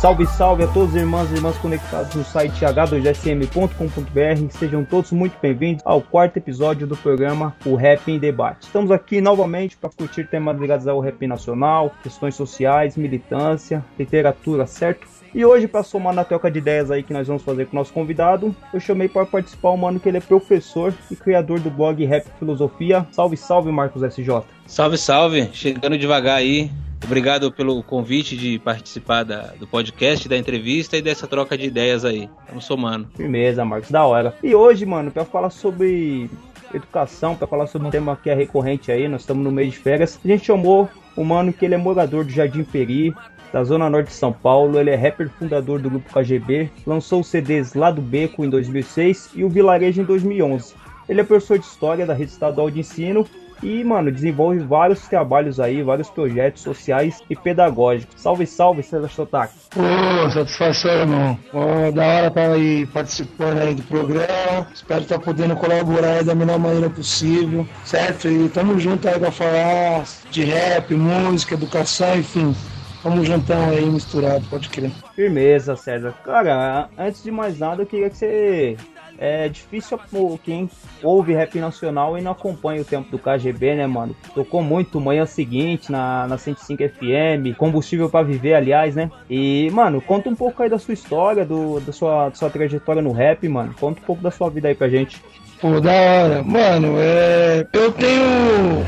Salve, salve a todos os irmãos e irmãs conectados no site h2sm.com.br. Sejam todos muito bem-vindos ao quarto episódio do programa O Rap em Debate. Estamos aqui novamente para curtir temas ligados ao rap nacional, questões sociais, militância, literatura, certo? E hoje, para somar na troca de ideias aí que nós vamos fazer com o nosso convidado, eu chamei para participar o mano que ele é professor e criador do blog Rap Filosofia. Salve, salve, Marcos SJ. Salve, salve! Chegando devagar aí. Obrigado pelo convite de participar da- do podcast, da entrevista e dessa troca de ideias aí. Estamos somando. Firmeza, Marcos, da hora. E hoje, mano, para falar sobre educação, para falar sobre um tema que é recorrente aí, nós estamos no mês de férias, a gente chamou o mano que ele é morador do Jardim Peri, da Zona Norte de São Paulo, ele é rapper fundador do grupo KGB, lançou os CDs Lá do Beco em 2006 e o Vilarejo em 2011. Ele é professor de História da Rede Estadual de Ensino e, mano, desenvolve vários trabalhos aí, vários projetos sociais e pedagógicos. Salve, salve, César Sotaque. Pô, satisfação, irmão. Pô, da hora pra ir participando aí do programa. Espero estar podendo colaborar aí da melhor maneira possível, certo? E tamo junto aí pra falar de rap, música, educação, enfim. Tamo juntão aí, misturado, pode crer. Firmeza, César. Cara, antes de mais nada, eu queria que você. É difícil quem ouve rap nacional e não acompanha o tempo do KGB, né, mano? Tocou muito manhã seguinte na, na 105 FM, combustível pra viver, aliás, né? E, mano, conta um pouco aí da sua história, do, da, sua, da sua trajetória no rap, mano. Conta um pouco da sua vida aí pra gente. Pô, da hora. Mano, é. Eu tenho.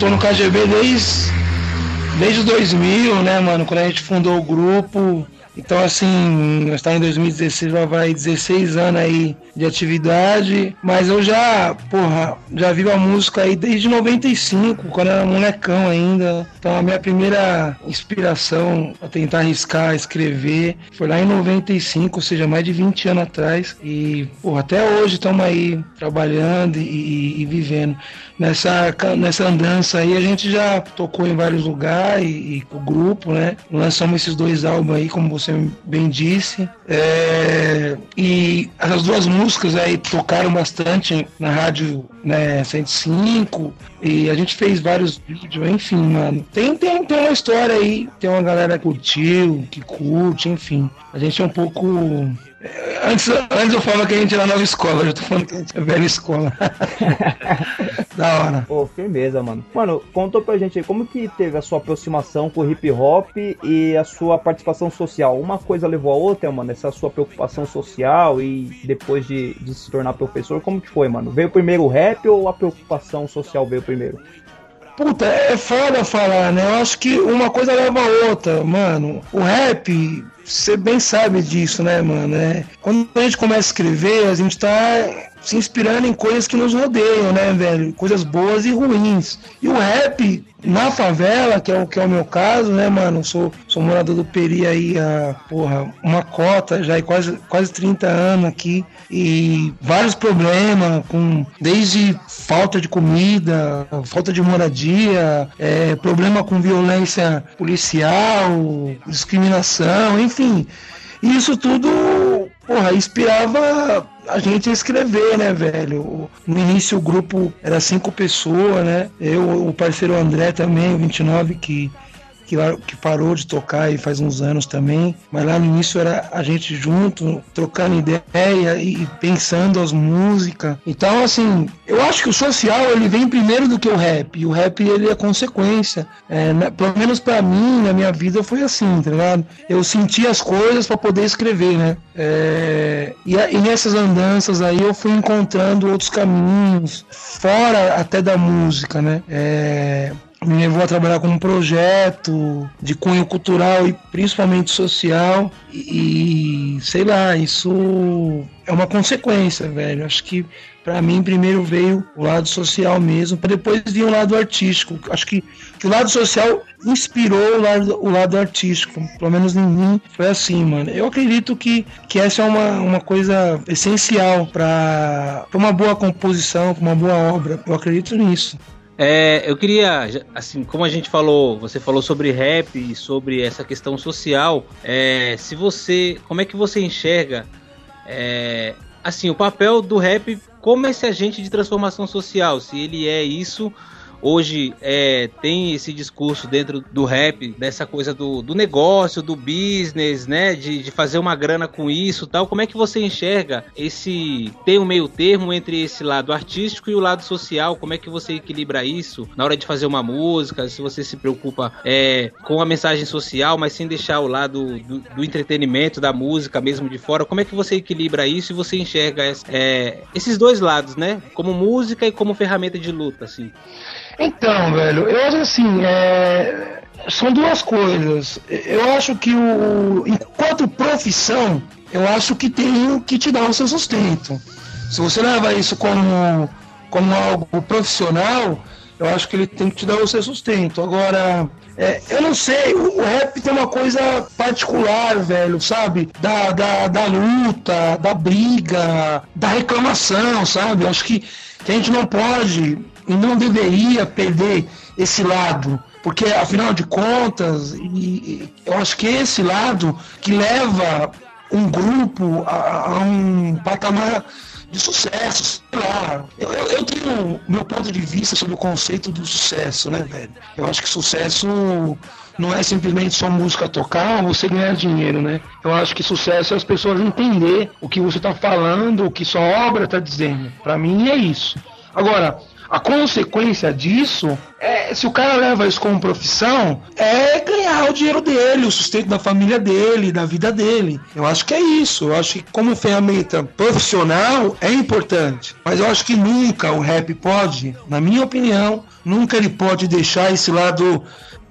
Tô no KGB desde. Desde 2000, né, mano? Quando a gente fundou o grupo. Então, assim, está em 2016, já vai 16 anos aí de atividade. Mas eu já, porra, já vivo a música aí desde 95, quando era molecão ainda. Então, a minha primeira inspiração a tentar arriscar, escrever, foi lá em 95, ou seja, mais de 20 anos atrás. E, porra, até hoje estamos aí trabalhando e, e- e vivendo. Nessa, nessa andança aí, a gente já tocou em vários lugares e, e o grupo, né? Lançamos esses dois álbuns aí, como você bem disse. É, e essas duas músicas aí tocaram bastante na rádio né, 105 e a gente fez vários vídeos, enfim, mano. Tem, tem, tem uma história aí, tem uma galera que curtiu, que curte, enfim. A gente é um pouco. é, Antes, antes eu falava que a gente era nova escola, eu tô falando que a gente é velha escola. da hora. Pô, firmeza, mano. Mano, conta pra gente aí como que teve a sua aproximação com o hip hop e a sua participação social. Uma coisa levou a outra, mano, essa sua preocupação social e depois de, de se tornar professor, como que foi, mano? Veio primeiro o rap ou a preocupação social veio primeiro? Puta, é foda falar, né? Eu acho que uma coisa leva a outra, mano. O rap, você bem sabe disso, né, mano? É, quando a gente começa a escrever, a gente tá se inspirando em coisas que nos rodeiam, né, velho? Coisas boas e ruins. E o rap, na favela, que é o, que é o meu caso, né, mano? Sou, sou morador do Peri aí há, porra, uma cota, já há quase, quase 30 anos aqui. E vários problemas, com desde falta de comida, falta de moradia, é, problema com violência policial, discriminação, enfim. E isso tudo, porra, inspirava a gente a escrever, né, velho? No início o grupo era cinco pessoas, né? Eu, o parceiro André também, o 29, que, que, que parou de tocar e faz uns anos também. Mas lá no início era a gente junto, trocando ideia e, pensando as músicas. Então, assim, eu acho que o social ele vem primeiro do que o rap. E o rap ele é consequência. É, na- pelo menos pra mim, na minha vida, foi assim, tá ligado? Eu senti as coisas pra poder escrever, né? É, e, e nessas andanças aí eu fui encontrando outros caminhos, fora até da música, né? É, me levou a trabalhar com um projeto de cunho cultural e principalmente social. E, sei lá, isso é uma consequência, velho. Acho que para mim primeiro veio o lado social mesmo, para depois vir o lado artístico. Acho que, que, o lado social inspirou o lado, o lado artístico. Pelo menos em mim foi assim, mano. Eu acredito que, que essa é uma, uma coisa essencial para uma boa composição, para uma boa obra. Eu acredito nisso. É, eu queria, assim, como a gente falou, você falou sobre rap e sobre essa questão social. É, se você, como é que você enxerga, é, assim, o papel do rap como esse agente de transformação social? Se ele é isso hoje é, tem esse discurso dentro do rap, dessa coisa do, do negócio, do business, né? De, de fazer uma grana com isso tal. Como é que você enxerga esse. Tem um meio termo entre esse lado artístico e o lado social? Como é que você equilibra isso na hora de fazer uma música? Se você se preocupa é, com a mensagem social, mas sem deixar o lado do, do, entretenimento, da música mesmo de fora, como é que você equilibra isso e você enxerga é, esses dois lados, né? Como música e como ferramenta de luta, assim? Então, velho, eu acho assim, é... são duas coisas. Eu acho que o, enquanto profissão, eu acho que tem que te dar o seu sustento. Se você leva isso como, como algo profissional, eu acho que ele tem que te dar o seu sustento. Agora, é, eu não sei, o, o, rap tem uma coisa particular, velho, sabe? Da, da, da luta, da briga, da reclamação, sabe? Eu acho que, que a gente não pode não deveria perder esse lado, porque afinal de contas, e, eu acho que é esse lado que leva um grupo a, a um patamar de sucesso, sei lá. Eu, eu, eu, tenho meu ponto de vista sobre o conceito do sucesso, né, velho? Eu acho que sucesso não é simplesmente só música tocar ou você ganhar dinheiro, né? Eu acho que sucesso é as pessoas entender o que você está falando, o que sua obra está dizendo. Para mim é isso. Agora, a consequência disso é, se o cara leva isso como profissão, é ganhar o dinheiro dele, o sustento da família dele, da vida dele. Eu acho que é isso. Eu acho que como ferramenta profissional é importante. Mas eu acho que nunca o rap pode, na minha opinião, nunca ele pode deixar esse lado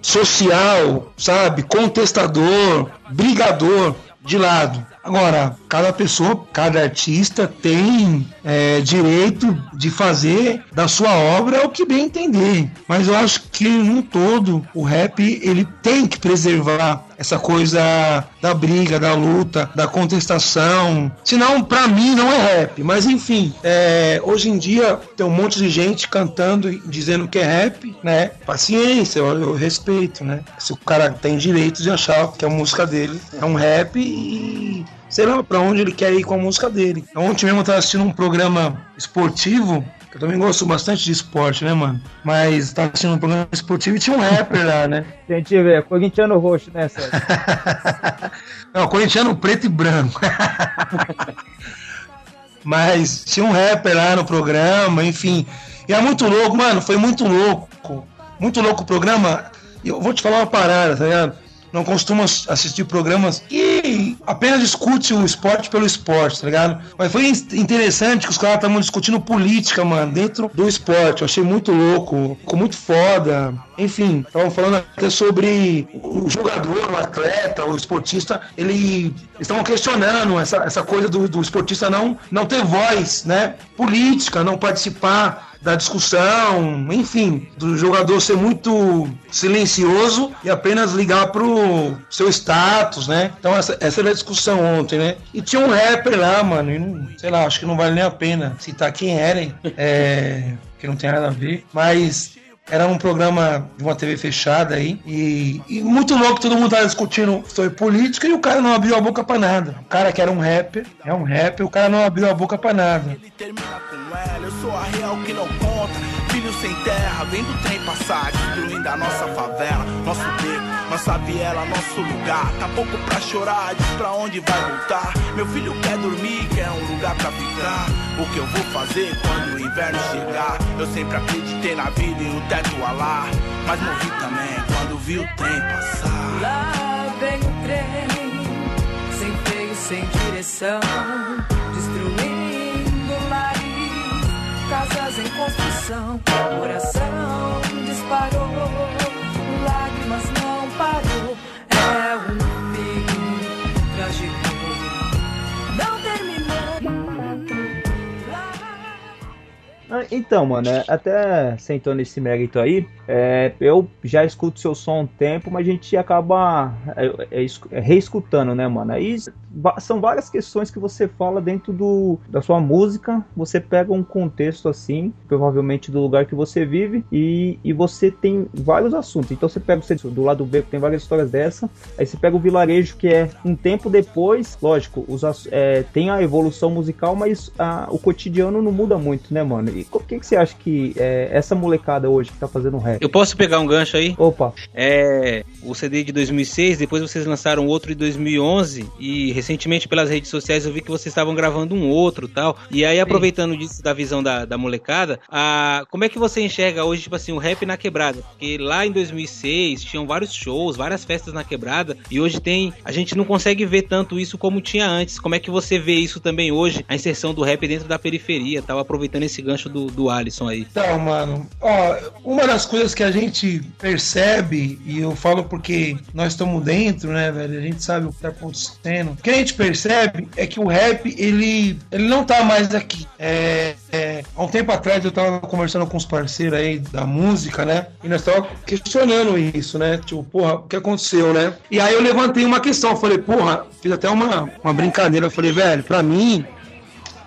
social, sabe, contestador, brigador de lado. Agora, cada pessoa, cada artista tem é, direito de fazer da sua obra o que bem entender. Mas eu acho que, no todo, o rap ele tem que preservar essa coisa da briga, da luta, da contestação. Senão, para mim, não é rap. Mas enfim, é, hoje em dia tem um monte de gente cantando e dizendo que é rap, né? Paciência, eu, eu respeito, né? Se o cara tem direito de achar que a música dele é um rap e sei lá para onde ele quer ir com a música dele. Ontem mesmo eu tava assistindo um programa esportivo eu também gosto bastante de esporte, né, mano? Mas tava assistindo um programa esportivo e tinha um rapper lá, né? Gente, velho, corintiano roxo, né, Sérgio? Não, corintiano preto e branco. Mas tinha um rapper lá no programa, enfim. E é muito louco, mano, foi muito louco. Muito louco o programa. Eu vou te falar uma parada, tá ligado? não costumo assistir programas que apenas discute o esporte pelo esporte, tá ligado? Mas foi interessante que os caras estavam discutindo política, mano, dentro do esporte. Eu achei muito louco, ficou muito foda. Enfim, estavam falando até sobre o jogador, o atleta, o esportista, ele estavam questionando essa, essa coisa do, do esportista não, não ter voz, né? Política, não participar da discussão, enfim, do jogador ser muito silencioso e apenas ligar pro seu status, né? Então essa, essa era a discussão ontem, né? E tinha um rapper lá, mano, e não, sei lá, acho que não vale nem a pena citar quem era, hein? É, que não tem nada a ver, mas era um programa de uma TV fechada aí. E, e, muito louco, todo mundo tava discutindo sobre política e o cara não abriu a boca pra nada. O cara que era um rapper, é um rapper, o cara não abriu a boca pra nada. Ele termina com ela, eu sou a real que não conta. Filho sem terra, vendo o trem passar, destruindo a nossa favela, nosso beco, nossa viela, nosso lugar. Tá pouco pra chorar, diz pra onde vai voltar. Meu filho quer dormir, quer um lugar pra ficar. O que eu vou fazer quando o inverno chegar? Eu sempre acreditei na vida e o teto a lá. Mas morri também quando vi o trem passar. Lá vem o trem, sem freio, sem direção, destruindo país. Casas em construção, coração disparou Então, mano, é, até sentando nesse mérito aí, é, eu já escuto seu som há um tempo, mas a gente acaba é, é, escu- reescutando, né, mano? Aí são várias questões que você fala dentro do, da sua música, você pega um contexto assim, provavelmente do lugar que você vive, e, e você tem vários assuntos. Então você pega você, do lado B, que tem várias histórias dessa, aí você pega o vilarejo, que é um tempo depois, lógico, os, é, tem a evolução musical, mas a- o cotidiano não muda muito, né, mano? E o que, que você acha que é, essa molecada hoje que tá fazendo rap? Eu posso pegar um gancho aí? Opa, É, o CD de 2006, depois vocês lançaram outro de 2011 e recentemente pelas redes sociais eu vi que vocês estavam gravando um outro tal. E aí aproveitando disso da visão da, da molecada, a, como é que você enxerga hoje, tipo assim, o rap na quebrada? Porque lá em 2006 tinham vários shows, várias festas na quebrada e hoje tem, a gente não consegue ver tanto isso como tinha antes. Como é que você vê isso também hoje, a inserção do rap dentro da periferia, tal, aproveitando esse gancho do, do Alisson aí? Então, mano, ó, uma das coisas que a gente percebe, e eu falo porque nós estamos dentro, né, velho? A gente sabe o que tá acontecendo. O que a gente percebe é que o rap, ele, ele não tá mais aqui. É, é, há um tempo atrás eu tava conversando com os parceiros aí da música, né? E nós tava questionando isso, né? Tipo, porra, o que aconteceu, né? E aí eu levantei uma questão, falei, porra, fiz até uma, uma brincadeira, eu falei, velho, pra mim,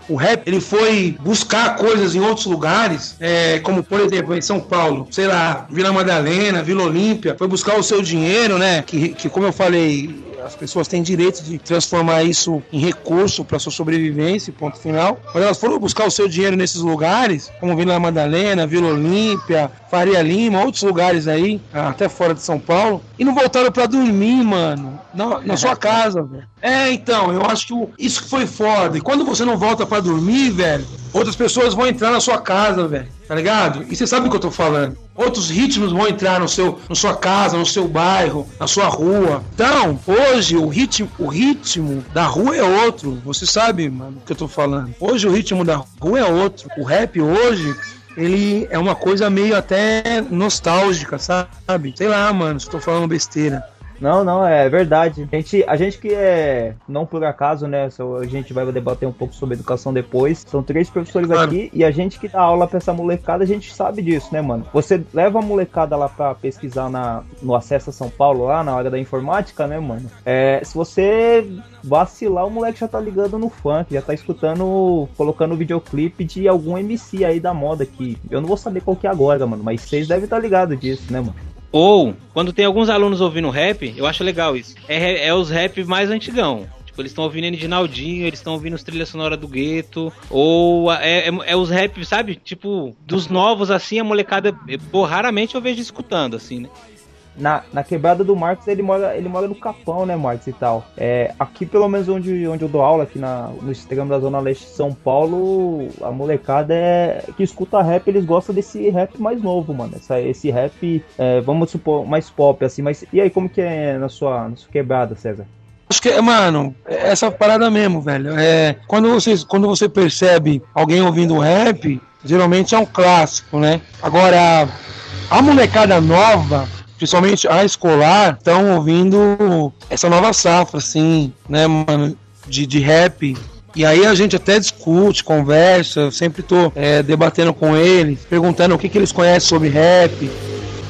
o rap ele foi buscar coisas em outros lugares, é, como por exemplo em São Paulo, sei lá, Vila Madalena, Vila Olímpia, foi buscar o seu dinheiro, né? Que, que como eu falei, as pessoas têm direito de transformar isso em recurso para sua sobrevivência, ponto final. Mas elas foram buscar o seu dinheiro nesses lugares, como Vila Madalena, Vila Olímpia, Faria Lima, outros lugares aí, até fora de São Paulo, e não voltaram para dormir, mano, na, na sua casa, velho. É, então, eu acho que o- isso foi foda. E quando você não volta pra dormir, velho, outras pessoas vão entrar na sua casa, velho. Tá ligado? E você sabe o que eu tô falando. Outros ritmos vão entrar no seu, na sua casa, no seu bairro, na sua rua. Então, hoje o ritmo, o ritmo da rua é outro. Você sabe, mano, o que eu tô falando. Hoje o ritmo da rua é outro. O rap hoje ele é uma coisa meio até nostálgica, sabe? Sei lá, mano, se eu tô falando besteira. Não, não, é verdade. A gente, a gente que é, não por acaso, né? A gente vai debater um pouco sobre educação depois. São três professores Claro. aqui e a gente que dá aula pra essa molecada, a gente sabe disso, né, mano? Você leva a molecada lá pra pesquisar na, no Acesso a São Paulo, lá na hora da informática, né, mano? É, se você vacilar, o moleque já tá ligando no funk, já tá escutando, colocando videoclipe de algum MC aí da moda que eu não vou saber qual que é agora, mano, mas vocês devem estar ligados disso, né, mano? Ou, quando tem alguns alunos ouvindo rap, eu acho legal isso. É, re- é os rap mais antigão. Tipo, eles estão ouvindo Edinaldinho, eles estão ouvindo os trilhas sonoras do gueto. Ou é, é, é os rap, sabe? Tipo, dos novos, assim, a molecada. Pô, raramente eu vejo escutando, assim, né? Na, na quebrada do Marcos, ele mora, ele mora no Capão, né, Marcos e tal. É, aqui, pelo menos onde, onde eu dou aula, aqui na, no extremo da Zona Leste de São Paulo, a molecada é que escuta rap, eles gostam desse rap mais novo, mano. Essa, esse rap, é, vamos supor, mais pop, assim. Mas e aí, como que é na sua, na sua quebrada, César? Acho que, mano, é essa parada mesmo, velho. É, quando, você, quando você percebe alguém ouvindo rap, geralmente é um clássico, né? Agora, a molecada nova, principalmente a escolar, estão ouvindo essa nova safra, assim, né, mano, de, de rap. E aí a gente até discute, conversa, eu sempre tô é, debatendo com eles, perguntando o que, que eles conhecem sobre rap,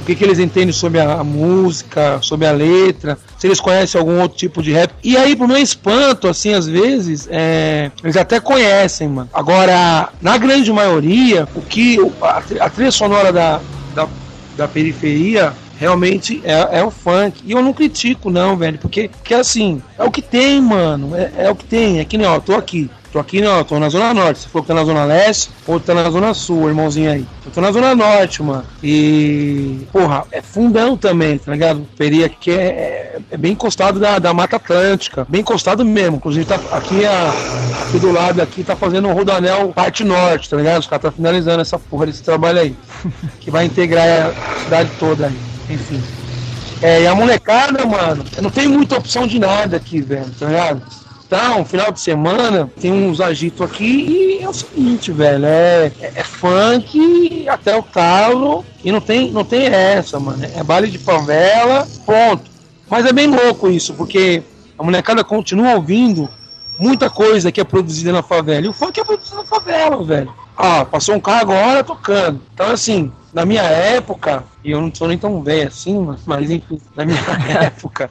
o que, que eles entendem sobre a, a música, sobre a letra, se eles conhecem algum outro tipo de rap. E aí, pro meu espanto, assim, às vezes, é, eles até conhecem, mano. Agora, na grande maioria, o que a, a trilha sonora da, da, da periferia realmente é, é o funk. E eu não critico, não, velho, porque, porque assim, é o que tem, mano. É, é o que tem. É que nem, ó, tô aqui. Tô aqui, não, tô na Zona Norte. Você falou que tá na Zona Leste, ou tá na Zona Sul, irmãozinho aí. Eu tô na Zona Norte, mano. E, porra, é fundão também, tá ligado? Peri aqui é, é, é bem encostado da, da Mata Atlântica. Bem encostado mesmo. Inclusive, tá aqui, a, aqui do lado aqui tá fazendo um rodanel parte norte, tá ligado? Os caras tá finalizando essa porra desse trabalho aí. que vai integrar a cidade toda aí. Enfim. É, e a molecada, mano, não tem muita opção de nada aqui, velho, tá ligado? Então, final de semana, tem uns agitos aqui e é o seguinte, velho, é, é, é funk até o talo e não tem, não tem essa, mano. É baile de favela, ponto. Mas é bem louco isso, porque a molecada continua ouvindo muita coisa que é produzida na favela. E o funk é produzido na favela, velho. Ah, passou um carro agora tocando. Então, assim, na minha época, e eu não sou nem tão velho assim, mas, mas enfim, na minha época,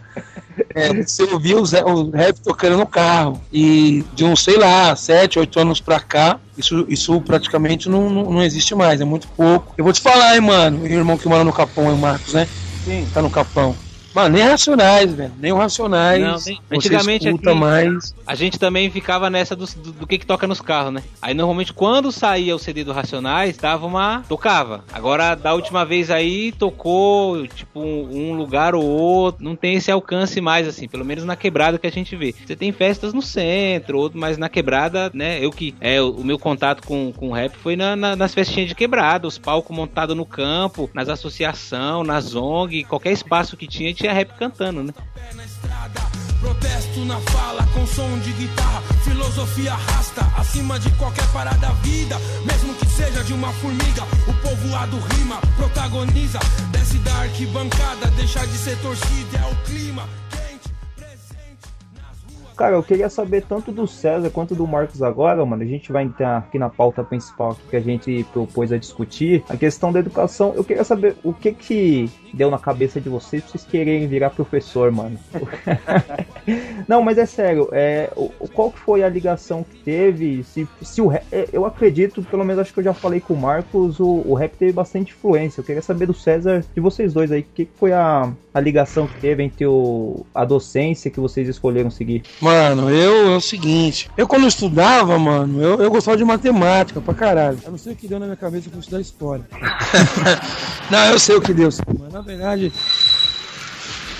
é, você ouvia os, o rap tocando no carro. E de uns, sei lá, 7, 8 anos pra cá, isso, isso praticamente não, não, não existe mais, é muito pouco. Eu vou te falar, hein, mano, meu irmão que mora no Capão, é o Marcos, né? Sim. Tá no Capão. Mano, nem Racionais, velho. Nem o Racionais. Não, você antigamente escuta aqui- mais. A gente também ficava nessa do, do, do que que toca nos carros, né? Aí normalmente quando saía o CD do Racionais, dava uma. tocava. Agora, da última vez aí, tocou, tipo, um, um lugar ou outro. Não tem esse alcance mais, assim, pelo menos na quebrada que a gente vê. Você tem festas no centro, outro, mas na quebrada, né? Eu que. É, o, o meu contato com, com rap foi na- na- nas festinhas de quebrada, os palcos montados no campo, nas associação, nas ONG, qualquer espaço que tinha, tinha rap cantando, né? Protesto na fala com som de guitarra. Filosofia rasta acima de qualquer parada da vida. Mesmo que seja de uma formiga, o povoado rima, protagoniza. Desce da arquibancada, deixar de ser torcida. É o clima quente, presente nas ruas. Cara, eu queria saber tanto do César quanto do Marcos agora, mano. A gente vai entrar aqui na pauta principal aqui que a gente propôs a discutir, a questão da educação. Eu queria saber o que que deu na cabeça de vocês pra vocês quererem virar professor, mano. Não, mas é sério, é, qual que foi a ligação que teve? Se, se o é, eu acredito, pelo menos acho que eu já falei com o Marcos, o, o rap teve bastante influência. Eu queria saber do César, de vocês dois aí, o que, que foi a, a ligação que teve entre o, a docência que vocês escolheram seguir? Mano, eu é o seguinte. Eu quando eu estudava, mano, eu, eu gostava de matemática pra caralho. Eu não sei o que deu na minha cabeça pra estudar história. não, eu sei o que deu, na verdade.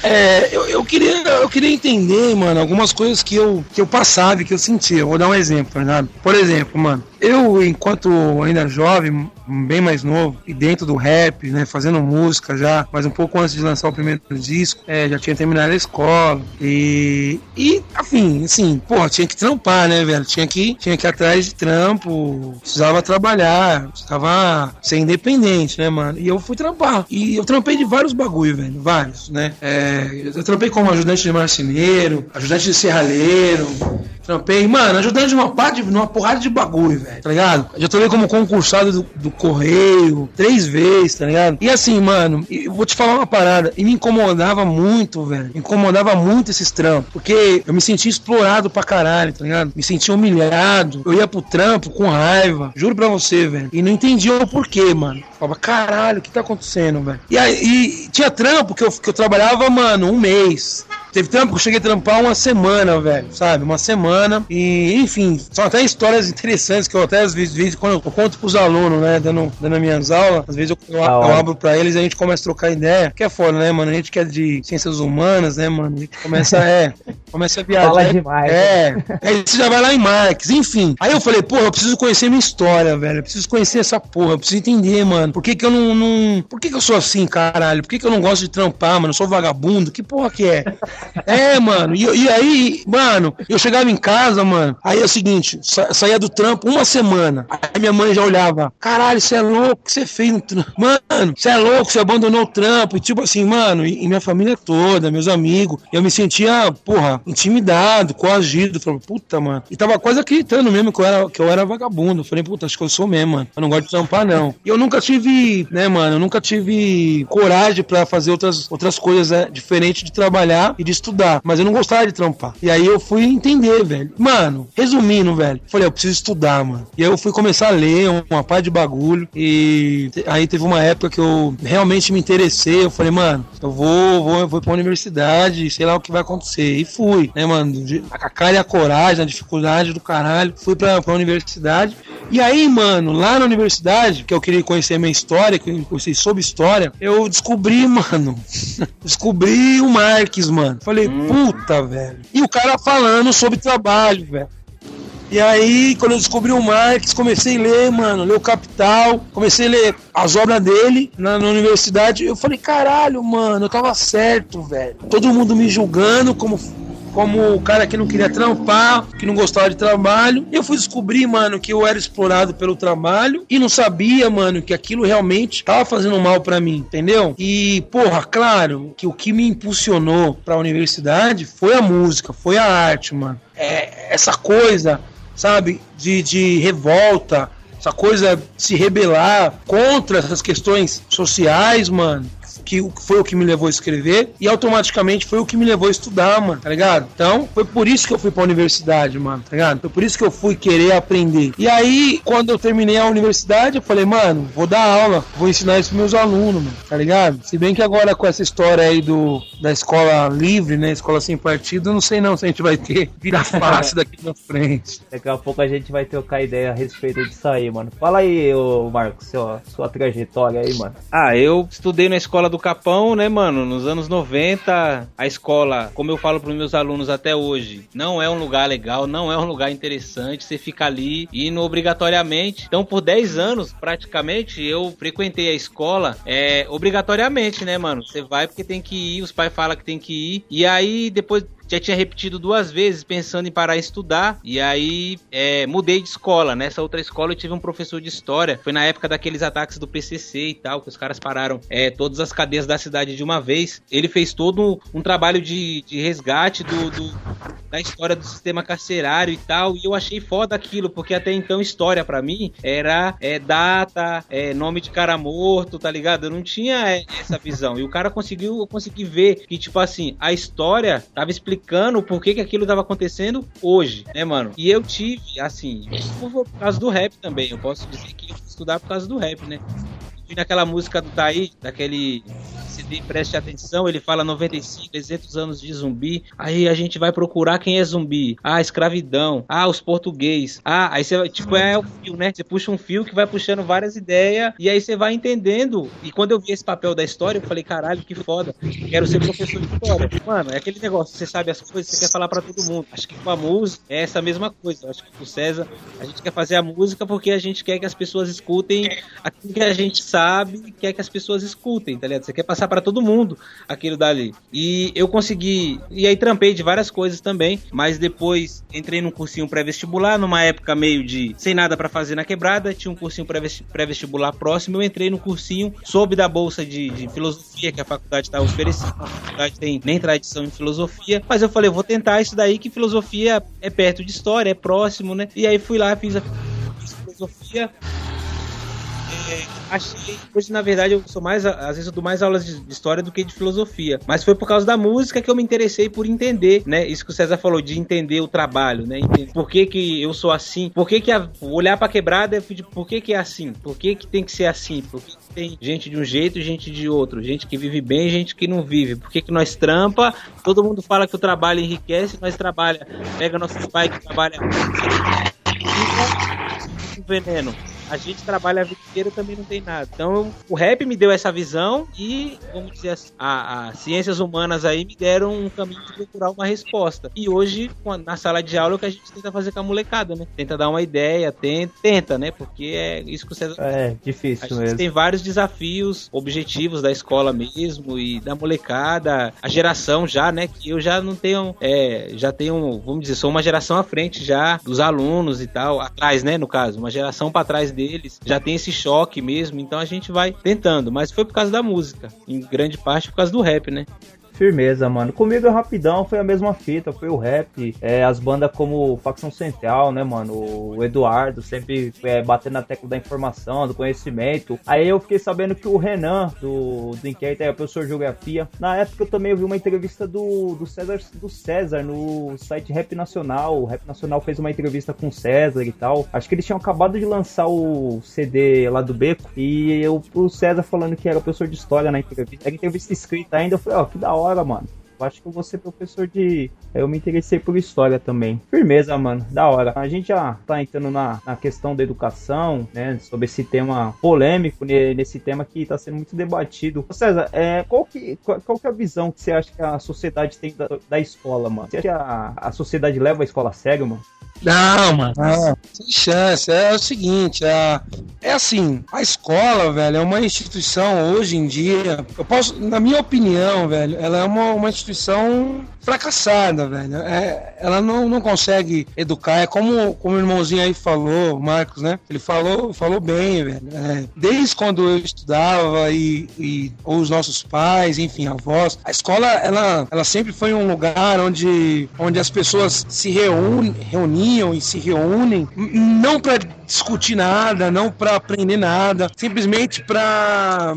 É, eu, eu, queria, eu queria entender, mano, algumas coisas que eu, que eu passava que eu sentia. Vou dar um exemplo, Fernando. Por exemplo, mano, eu, enquanto ainda jovem, bem mais novo, e dentro do rap, né, fazendo música já, mas um pouco antes de lançar o primeiro disco, é, já tinha terminado a escola. E, e afim, assim, pô, tinha que trampar, né, velho? Tinha que, tinha que ir atrás de trampo, precisava trabalhar, precisava ser independente, né, mano? E eu fui trampar. E eu trampei de vários bagulho, velho, vários, né? É, eu trampei como ajudante de marceneiro, ajudante de serralheiro, trampei, mano, ajudante de uma parte, de uma porrada de bagulho, velho, tá ligado? Já trabalhei como concursado do, do correio, três vezes, tá ligado? E assim, mano, eu vou te falar uma parada, e me incomodava muito, velho, incomodava muito esses trampos, porque eu me sentia explorado pra caralho, tá ligado? Me sentia humilhado, eu ia pro trampo com raiva, juro pra você, velho, e não entendia o porquê, mano. Falava, caralho, o que tá acontecendo, velho? E aí, e tinha trampo que eu, que eu trabalhava, mano, um mês. Teve trampo que eu cheguei a trampar uma semana, velho, sabe? Uma semana. E, enfim, são até histórias interessantes que eu até às vezes, quando eu conto pros alunos, né, dando, dando minhas aulas, às vezes eu, eu, eu abro pra eles e a gente começa a trocar ideia. Que é foda, né, mano? A gente que é de ciências humanas, né, mano? A gente começa, é, começa a viajar. Fala demais. É, aí você já vai lá em Marx, enfim. Aí eu falei, porra, eu preciso conhecer minha história, velho. Eu preciso conhecer essa porra, eu preciso entender, mano. Por que que eu não. não... Por que que eu sou assim, caralho? Por que que eu não gosto de trampar, mano? Eu sou vagabundo? Que porra que é? É, mano. E, e aí, mano, eu chegava em casa, mano. Aí é o seguinte, sa- saía do trampo uma semana. Aí minha mãe já olhava, caralho, você é louco, o que você fez no trampo? Mano, você é louco, você abandonou o trampo. E tipo assim, mano, e, e minha família toda, meus amigos. Eu me sentia, porra, intimidado, coagido. Falei, puta, mano. E tava quase acreditando mesmo que eu era, que eu era vagabundo. Falei, puta, acho que eu sou mesmo, mano. Eu não gosto de trampar, não. E eu nunca tive, né, mano, eu nunca tive coragem pra fazer outras, outras coisas é, diferentes de trabalhar e de estudar. Mas eu não gostava de trampar. E aí eu fui entender, velho. Mano, resumindo, velho, falei, eu preciso estudar, mano. E aí eu fui começar a ler uma parte de bagulho. E aí teve uma época que eu realmente me interessei. Eu falei, mano, eu vou, vou, eu vou pra universidade, sei lá o que vai acontecer. E fui, né, mano? de- A cara e a coragem, a dificuldade do caralho. Fui pra, pra universidade. E aí, mano, lá na universidade, que eu queria conhecer a minha história, que eu conheci sobre história, eu descobri, mano. descobri o Marques, mano. Falei, puta, velho. E o cara falando sobre trabalho, velho. E aí, quando eu descobri o Marx, comecei a ler, mano, ler o Capital, comecei a ler as obras dele na, na universidade. Eu falei, caralho, mano, eu tava certo, velho. Todo mundo me julgando como, como o cara que não queria trampar, que não gostava de trabalho. Eu fui descobrir, mano, que eu era explorado pelo trabalho e não sabia, mano, que aquilo realmente tava fazendo mal pra mim, entendeu? E, porra, claro que o que me impulsionou pra universidade foi a música, foi a arte, mano. É, essa coisa sabe, de, de revolta, essa coisa de se rebelar contra essas questões sociais, mano que foi o que me levou a escrever e automaticamente foi o que me levou a estudar, mano, tá ligado? Então, foi por isso que eu fui pra universidade, mano, tá ligado? Foi por isso que eu fui querer aprender. E aí, quando eu terminei a universidade, eu falei, mano, vou dar aula, vou ensinar isso pros meus alunos, mano, tá ligado? Se bem que agora com essa história aí do, da escola livre, né, escola sem partido, eu não sei não se a gente vai ter vida fácil daqui na frente. Daqui a pouco a gente vai trocar ideia a respeito disso aí, mano. Fala aí, ô Marcos, sua, sua trajetória aí, mano. Ah, eu estudei na escola do Capão, né, mano? Nos anos 90, a escola, como eu falo pros meus alunos até hoje, não é um lugar legal, não é um lugar interessante. Você fica ali indo obrigatoriamente. Então, por 10 anos, praticamente, eu frequentei a escola é, obrigatoriamente, né, mano? Você vai porque tem que ir, os pais falam que tem que ir. E aí, depois já tinha repetido duas vezes pensando em parar a estudar e aí é, mudei de escola. Nessa outra escola eu tive um professor de história. Foi na época daqueles ataques do PCC e tal, que os caras pararam é, todas as cadeias da cidade de uma vez. Ele fez todo um, um trabalho de, de resgate do, do, da história do sistema carcerário e tal. E eu achei foda aquilo, porque até então história para mim era é, data, é, nome de cara morto, tá ligado? Eu não tinha é, essa visão. E o cara conseguiu, consegui ver que, tipo assim, a história tava explicando explicando por que, que aquilo estava acontecendo hoje, né, mano? E eu tive, assim, por causa do rap também. Eu posso dizer que eu fui estudar por causa do rap, né? E naquela música do Taí, daquele CD Preste Atenção, ele fala 95, 300 anos de zumbi. Aí a gente vai procurar quem é zumbi. Ah, escravidão. Ah, os português. Ah, aí você, tipo, é o fio, né? Você puxa um fio que vai puxando várias ideias e aí você vai entendendo. E quando eu vi esse papel da história, eu falei, caralho, que foda. Quero ser professor de história. Mano, é aquele negócio, você sabe as coisas, você quer falar para todo mundo. Acho que com a música é essa mesma coisa. Acho que com o César, a gente quer fazer a música porque a gente quer que as pessoas escutem aquilo que a gente sabe sabe quer que as pessoas escutem, tá ligado? Você quer passar para todo mundo aquilo dali. E eu consegui. E aí trampei de várias coisas também, mas depois entrei num cursinho pré-vestibular, numa época meio de sem nada para fazer na quebrada, tinha um cursinho pré-vestibular próximo, eu entrei no cursinho, soube da bolsa de, de filosofia que a faculdade estava oferecendo. A faculdade tem nem tradição em filosofia, mas eu falei, vou tentar isso daí, que filosofia é perto de história, é próximo, né? E aí fui lá, fiz a filosofia achei. Hoje, na verdade, eu sou mais. Às vezes eu dou mais aulas de, história do que de filosofia. Mas foi por causa da música que eu me interessei por entender, né? Isso que o César falou, de entender o trabalho, né? Entender por que, que eu sou assim? Por que, que a, olhar pra quebrada é por que, que é assim? Por que, que tem que ser assim? Por que, tem gente de um jeito e gente de outro? Gente que vive bem gente que não vive. Por que, que nós trampa? Todo mundo fala que o trabalho enriquece, nós trabalha. Pega nosso pai que trabalha. Veneno a gente trabalha a vida inteira também não tem nada. Então, o rap me deu essa visão e, vamos dizer assim, as ciências humanas aí me deram um caminho de procurar uma resposta. E hoje, na sala de aula, é o que a gente tenta fazer com a molecada, né? Tenta dar uma ideia, tenta, tenta né? Porque é isso que você É, difícil a gente mesmo. tem vários desafios, objetivos da escola mesmo e da molecada, a geração já, né? Que eu já não tenho, é, já tenho, vamos dizer, sou uma geração à frente já dos alunos e tal, atrás, né? No caso, uma geração para trás deles, já tem esse choque mesmo, então a gente vai tentando, mas foi por causa da música, em grande parte por causa do rap, né? Firmeza, mano. Comigo é rapidão, foi a mesma fita, foi o rap. É, as bandas como Facção Central, né, mano? O Eduardo sempre é, batendo na tecla da informação, do conhecimento. Aí eu fiquei sabendo que o Renan, do, do Inquérito, é professor de geografia. Na época eu também ouvi uma entrevista do, do, César, do César no site Rap Nacional. O Rap Nacional fez uma entrevista com o César e tal. Acho que eles tinham acabado de lançar o CD lá do Beco. E eu, o César falando que era professor de história na entrevista. Era entrevista escrita ainda. Eu falei, ó, que da hora hora, mano. Eu acho que eu vou ser professor de. Eu me interessei por história também. Firmeza, mano. Da hora. A gente já tá entrando na, na questão da educação, né? Sobre esse tema polêmico, né, nesse tema que tá sendo muito debatido. César, é, qual, que, qual, qual que é a visão que você acha que a sociedade tem da, da escola, mano? Você acha que a, a sociedade leva a escola a sério, mano? Não, mano. Sem chance. É o seguinte, é, é assim, a escola, velho, é uma instituição hoje em dia. Eu posso, na minha opinião, velho, ela é uma, uma instituição fracassada, velho. É, ela não, não consegue educar. É como, como o irmãozinho aí falou, Marcos, né? Ele falou, falou bem, velho. É, desde quando eu estudava e, e ou os nossos pais, enfim, avós, a escola ela, ela sempre foi um lugar onde, onde as pessoas se reúnem, reuniam e se reúnem, não para discutir nada, não para aprender nada, simplesmente para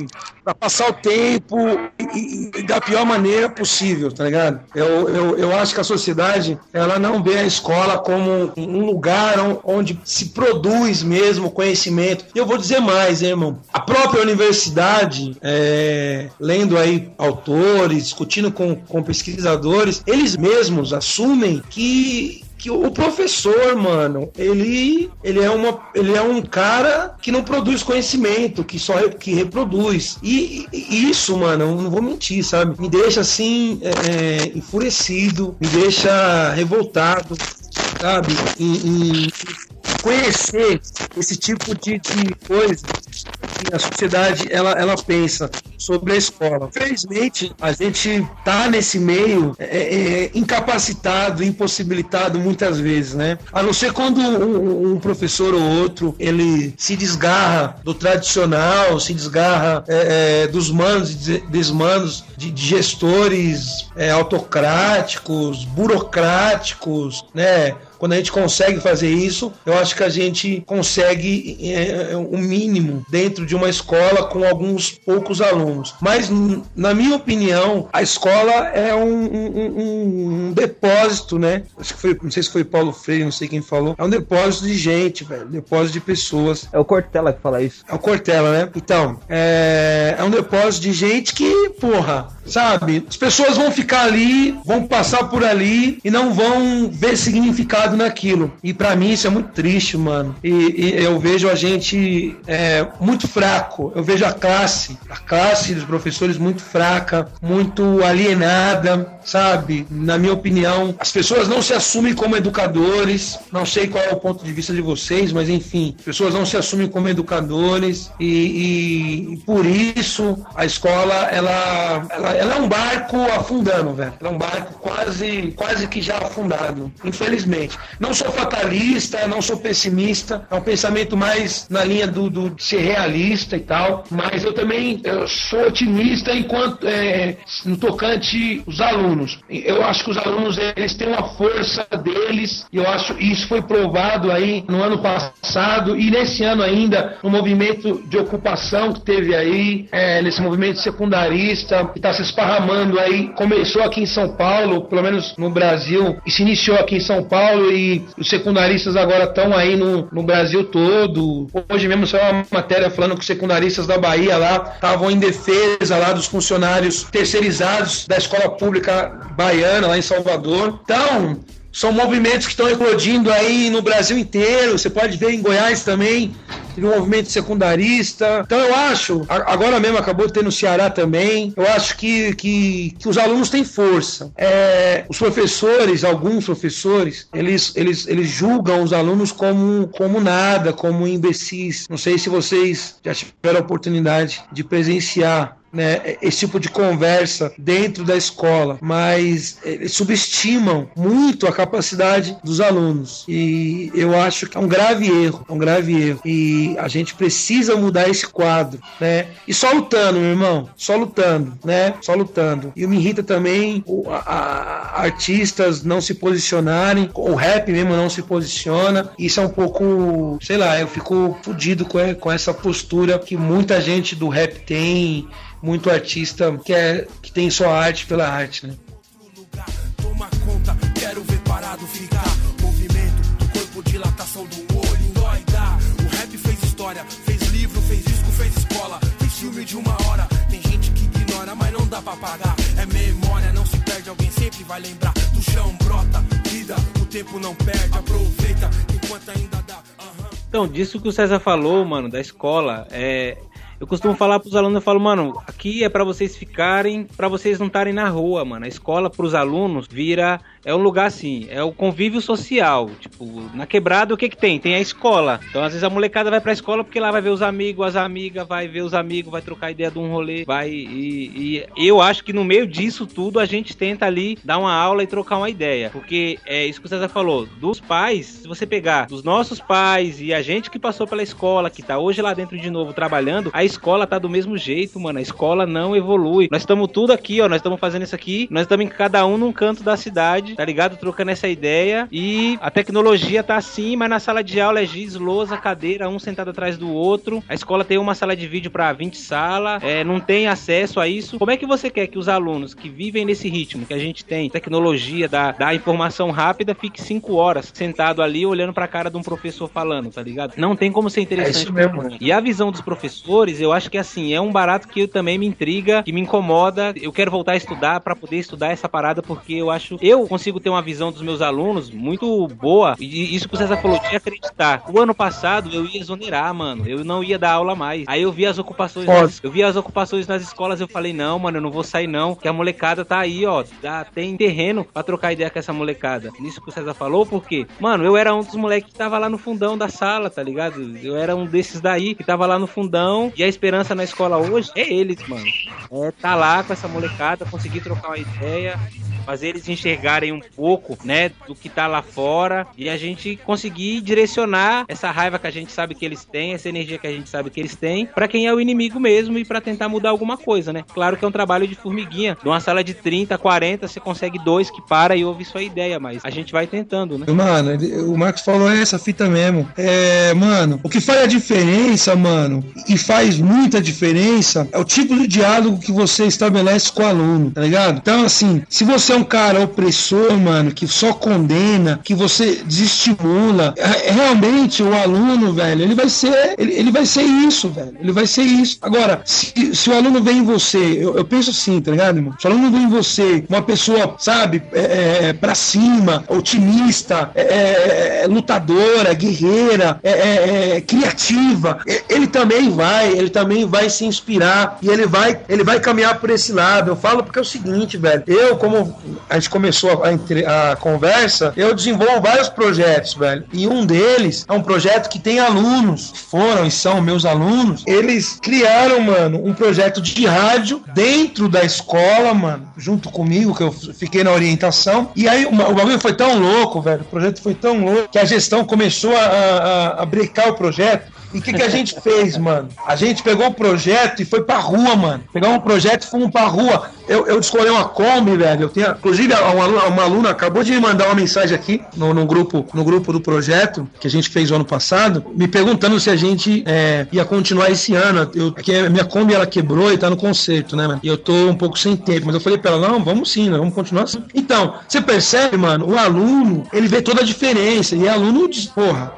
passar o tempo e, e, da pior maneira possível, tá ligado? Eu, eu, eu acho que a sociedade ela não vê a escola como um lugar onde se produz mesmo conhecimento. E eu vou dizer mais, hein, irmão. A própria universidade, é, lendo aí autores, discutindo com, com pesquisadores, eles mesmos assumem que que o professor, mano, ele, ele, é uma, ele é um cara que não produz conhecimento, que só que reproduz. E, e isso, mano, não vou mentir, sabe? Me deixa assim, é, é enfurecido, me deixa revoltado, sabe? E conhecer esse tipo de, de coisa que a sociedade ela, ela pensa sobre a escola. Felizmente, a gente tá nesse meio é, é, incapacitado, impossibilitado muitas vezes, né? A não ser quando um, um, professor ou outro ele se desgarra do tradicional, se desgarra é, é dos manos e desmanos de, de gestores é, autocráticos, burocráticos, né? Quando a gente consegue fazer isso, eu acho que a gente consegue é, o é, mínimo dentro de uma escola com alguns poucos alunos. Mas, na minha opinião, a escola é um, um, um depósito, né? Acho que foi, não sei se foi Paulo Freire, não sei quem falou. É um depósito de gente, velho. Depósito de pessoas. É o Cortella que fala isso. É o Cortella, né? Então, é, é um depósito de gente que, porra, sabe? As pessoas vão ficar ali, vão passar por ali e não vão ver significado naquilo. E para mim isso é muito triste, mano. E, e eu vejo a gente é, muito fraco. Eu vejo a classe, a classe dos professores muito fraca, muito alienada, sabe? Na minha opinião, as pessoas não se assumem como educadores. Não sei qual é o ponto de vista de vocês, mas enfim, as pessoas não se assumem como educadores e, e, e por isso a escola ela, ela, ela, é um barco afundando, velho. Ela é um barco quase, quase que já afundado, infelizmente. Não sou fatalista, não sou pessimista, é um pensamento mais na linha do, do ser realista e tal, mas eu também eu sou otimista enquanto é, no tocante os alunos. Eu acho que os alunos eles têm uma força deles, e eu acho isso foi provado aí no ano passado e nesse ano ainda no movimento de ocupação que teve aí, é, nesse movimento secundarista que está se esparramando aí, começou aqui em São Paulo, pelo menos no Brasil, e se iniciou aqui em São Paulo e os secundaristas agora estão aí no, no Brasil todo. Hoje mesmo saiu uma matéria falando que os secundaristas da Bahia lá estavam em defesa lá dos funcionários terceirizados da escola pública baiana lá em Salvador. Então, são movimentos que estão eclodindo aí no Brasil inteiro. Você pode ver em Goiás também, teve um movimento secundarista. Então eu acho, agora mesmo acabou de ter no Ceará também, eu acho que, que, que os alunos têm força. É, os professores, alguns professores, eles, eles, eles julgam os alunos como, como nada, como imbecis. Não sei se vocês já tiveram a oportunidade de presenciar né, esse tipo de conversa dentro da escola, mas eles subestimam muito a capacidade dos alunos. E eu acho que é um grave erro, é um grave erro. E a gente precisa mudar esse quadro, né? E só lutando, meu irmão, só lutando, né? Só lutando. E me irrita também o, a, a, artistas não se posicionarem, o rap mesmo não se posiciona. Isso é um pouco, sei lá, eu fico fodido com, com essa postura que muita gente do rap tem muito artista que, é, que tem só arte pela arte, né? Toma conta, quero ver parado ficar. Movimento do corpo, dilatação do olho, endoidar. O rap fez história, fez livro, fez disco, fez escola, fez filme de uma hora. Tem gente que ignora, mas não dá pra pagar. É memória, não se perde, alguém sempre vai lembrar. Do chão brota, vida, o tempo não perde, aproveita enquanto ainda dá. Uhum. Então, disso que o César falou, mano, da escola, é, eu costumo falar pros alunos, eu falo, mano, aqui é para vocês ficarem, para vocês não estarem na rua, mano. A escola pros alunos vira é um lugar assim, é o convívio social. Tipo, na quebrada o que que tem? Tem a escola. Então, às vezes a molecada vai pra escola porque lá vai ver os amigos, as amigas, vai ver os amigos, vai trocar ideia de um rolê, vai. E, e eu acho que no meio disso tudo a gente tenta ali dar uma aula e trocar uma ideia. Porque é isso que o César falou, dos pais, se você pegar dos nossos pais e a gente que passou pela escola, que tá hoje lá dentro de novo trabalhando, a escola tá do mesmo jeito, mano. A escola não evolui. Nós estamos tudo aqui, ó. Nós estamos fazendo isso aqui. Nós estamos em cada um num canto da cidade, tá ligado? Trocando essa ideia. E a tecnologia tá assim, mas na sala de aula é giz, lousa, cadeira, um sentado atrás do outro. A escola tem uma sala de vídeo para 20 salas, é, não tem acesso a isso. Como é que você quer que os alunos que vivem nesse ritmo que a gente tem, tecnologia, da, da informação rápida, fique 5 horas sentado ali olhando pra cara de um professor falando, tá ligado? Não tem como ser interessante. É isso mesmo. E a visão dos professores, eu acho que assim, é um barato que também me intriga, que me incomoda. Eu quero voltar a estudar para poder estudar essa parada, porque eu acho. Eu consigo ter uma visão dos meus alunos muito boa. E isso que o César falou, de acreditar. O ano passado eu ia exonerar, mano. Eu não ia dar aula mais. Aí eu vi as ocupações. Nas, eu vi as ocupações nas escolas, eu falei, não, mano, eu não vou sair, não. Que a molecada tá aí, ó. Já tem terreno pra trocar ideia com essa molecada. Nisso que o César falou, porque, mano, eu era um dos moleques que tava lá no fundão da sala, tá ligado? Eu era um desses daí que tava lá no fundão. E a esperança na escola hoje é eles, mano. É tá lá com essa molecada, conseguir trocar uma ideia, fazer eles enxergarem um pouco, né, do que tá lá fora e a gente conseguir direcionar essa raiva que a gente sabe que eles têm, essa energia que a gente sabe que eles têm, pra quem é o inimigo mesmo e pra tentar mudar alguma coisa, né? Claro que é um trabalho de formiguinha. De uma sala de 30, 40, você consegue dois que para e ouve sua ideia, mas a gente vai tentando, né? Mano, o Marcos falou essa fita mesmo. É, mano, o que faz a diferença, mano, e faz muita diferença, é o tipo de diálogo que você estabelece com o aluno, tá ligado? Então, assim, se você é um cara opressor, mano, que só condena, que você desestimula, é- realmente o aluno, velho, ele vai ser, ele, ele vai ser isso, velho. Ele vai ser isso. Agora, se, se o aluno vê em você, eu, eu penso assim, tá ligado, irmão? Se o aluno vê em você uma pessoa, sabe, é, é, pra cima, otimista, é, é, lutadora, guerreira, é, é, é, criativa, é, ele também vai, ele também vai se inspirar e ele vai, ele vai caminhar por esse lado. Eu falo porque é o seguinte, velho. Eu, como a gente começou a, a conversa, eu desenvolvo vários projetos, velho. E um deles é um projeto que tem alunos, foram e são meus alunos. Eles criaram, mano, um projeto de rádio dentro da escola, mano, junto comigo, que eu fiquei na orientação. E aí o, o bagulho foi tão louco, velho. O projeto foi tão louco que a gestão começou a, a, a brecar o projeto. E o que, que a gente fez, mano? A gente pegou o projeto e foi pra rua, mano. Pegamos um projeto e fomos pra rua. Eu, eu escolhi uma Kombi, velho. Eu tenho, inclusive, uma uma aluna acabou de me mandar uma mensagem aqui no, no grupo, no grupo do projeto que a gente fez o ano passado, me perguntando se a gente é, ia continuar esse ano. Eu, porque a minha Kombi ela quebrou e tá no conserto, né, mano? E eu tô um pouco sem tempo. Mas eu falei pra ela, não, vamos sim, né? vamos continuar assim. Então, você percebe, mano, o aluno, ele vê toda a diferença. E é aluno porra,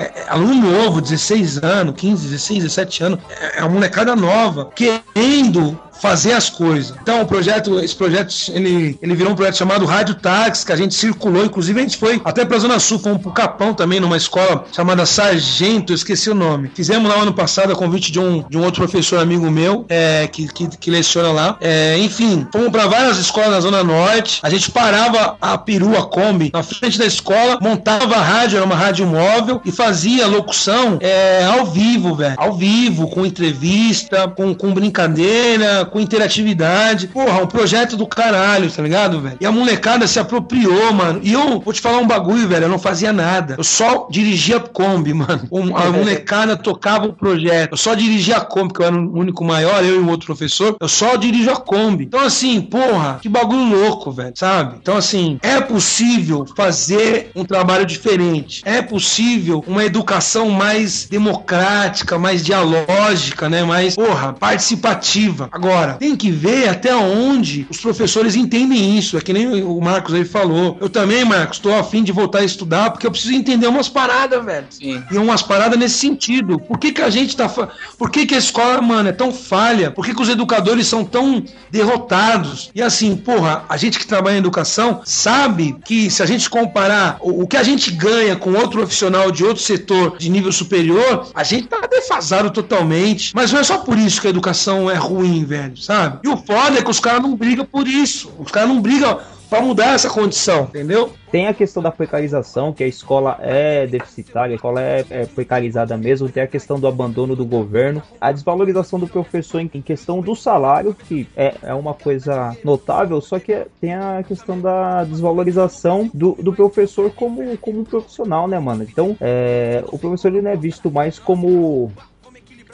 é, é aluno novo, 16 anos, 15, 16, 17 anos, é, é uma molecada nova, querendo fazer as coisas. Então, o projeto, esse projeto, ele, ele virou um projeto chamado Rádio Táxi, que a gente circulou, inclusive a gente foi até pra Zona Sul, fomos pro Capão também, numa escola chamada Sargento, esqueci o nome. Fizemos lá ano passado a convite de um, de um outro professor amigo meu, é, que, que, que leciona lá. É, enfim, fomos pra várias escolas na Zona Norte, a gente parava a perua Kombi na frente da escola, montava a rádio, era uma rádio móvel, e fazia locução é, ao vivo, velho. Ao vivo, com entrevista, com, com brincadeira, com interatividade. Porra, um projeto do caralho, tá ligado, velho? E a molecada se apropriou, mano. E eu vou te falar um bagulho, velho. Eu não fazia nada. Eu só dirigia Kombi, mano. A molecada tocava o projeto. Eu só dirigia a Kombi, que eu era o único maior, eu e um outro professor. Eu só dirijo a Kombi. Então, assim, porra, que bagulho louco, velho, sabe? Então, assim, é possível fazer um trabalho diferente. É possível uma educação mais democrática, mais dialógica, né? Mais, porra, participativa. Agora, tem que ver até onde os professores entendem isso. É que nem o Marcos aí falou. Eu também, Marcos, estou afim de voltar a estudar porque eu preciso entender umas paradas, velho. Sim. E umas paradas nesse sentido. Por que, que a gente tá. fa- Por que, que a escola, mano, é tão falha? Por que, que os educadores são tão derrotados? E assim, porra, a gente que trabalha em educação sabe que se a gente comparar o, o que a gente ganha com outro profissional de outro setor de nível superior, a gente tá defasado totalmente. Mas não é só por isso que a educação é ruim, velho, sabe? E o foda é que os caras não brigam por isso. Os caras não brigam pra mudar essa condição, entendeu? Tem a questão da precarização, que a escola é deficitária, a escola é, é precarizada mesmo. Tem a questão do abandono do governo, a desvalorização do professor em, em questão do salário, que é, é uma coisa notável, só que tem a questão da desvalorização do, do professor como, como profissional, né, mano? Então, é, o professor ele não é visto mais como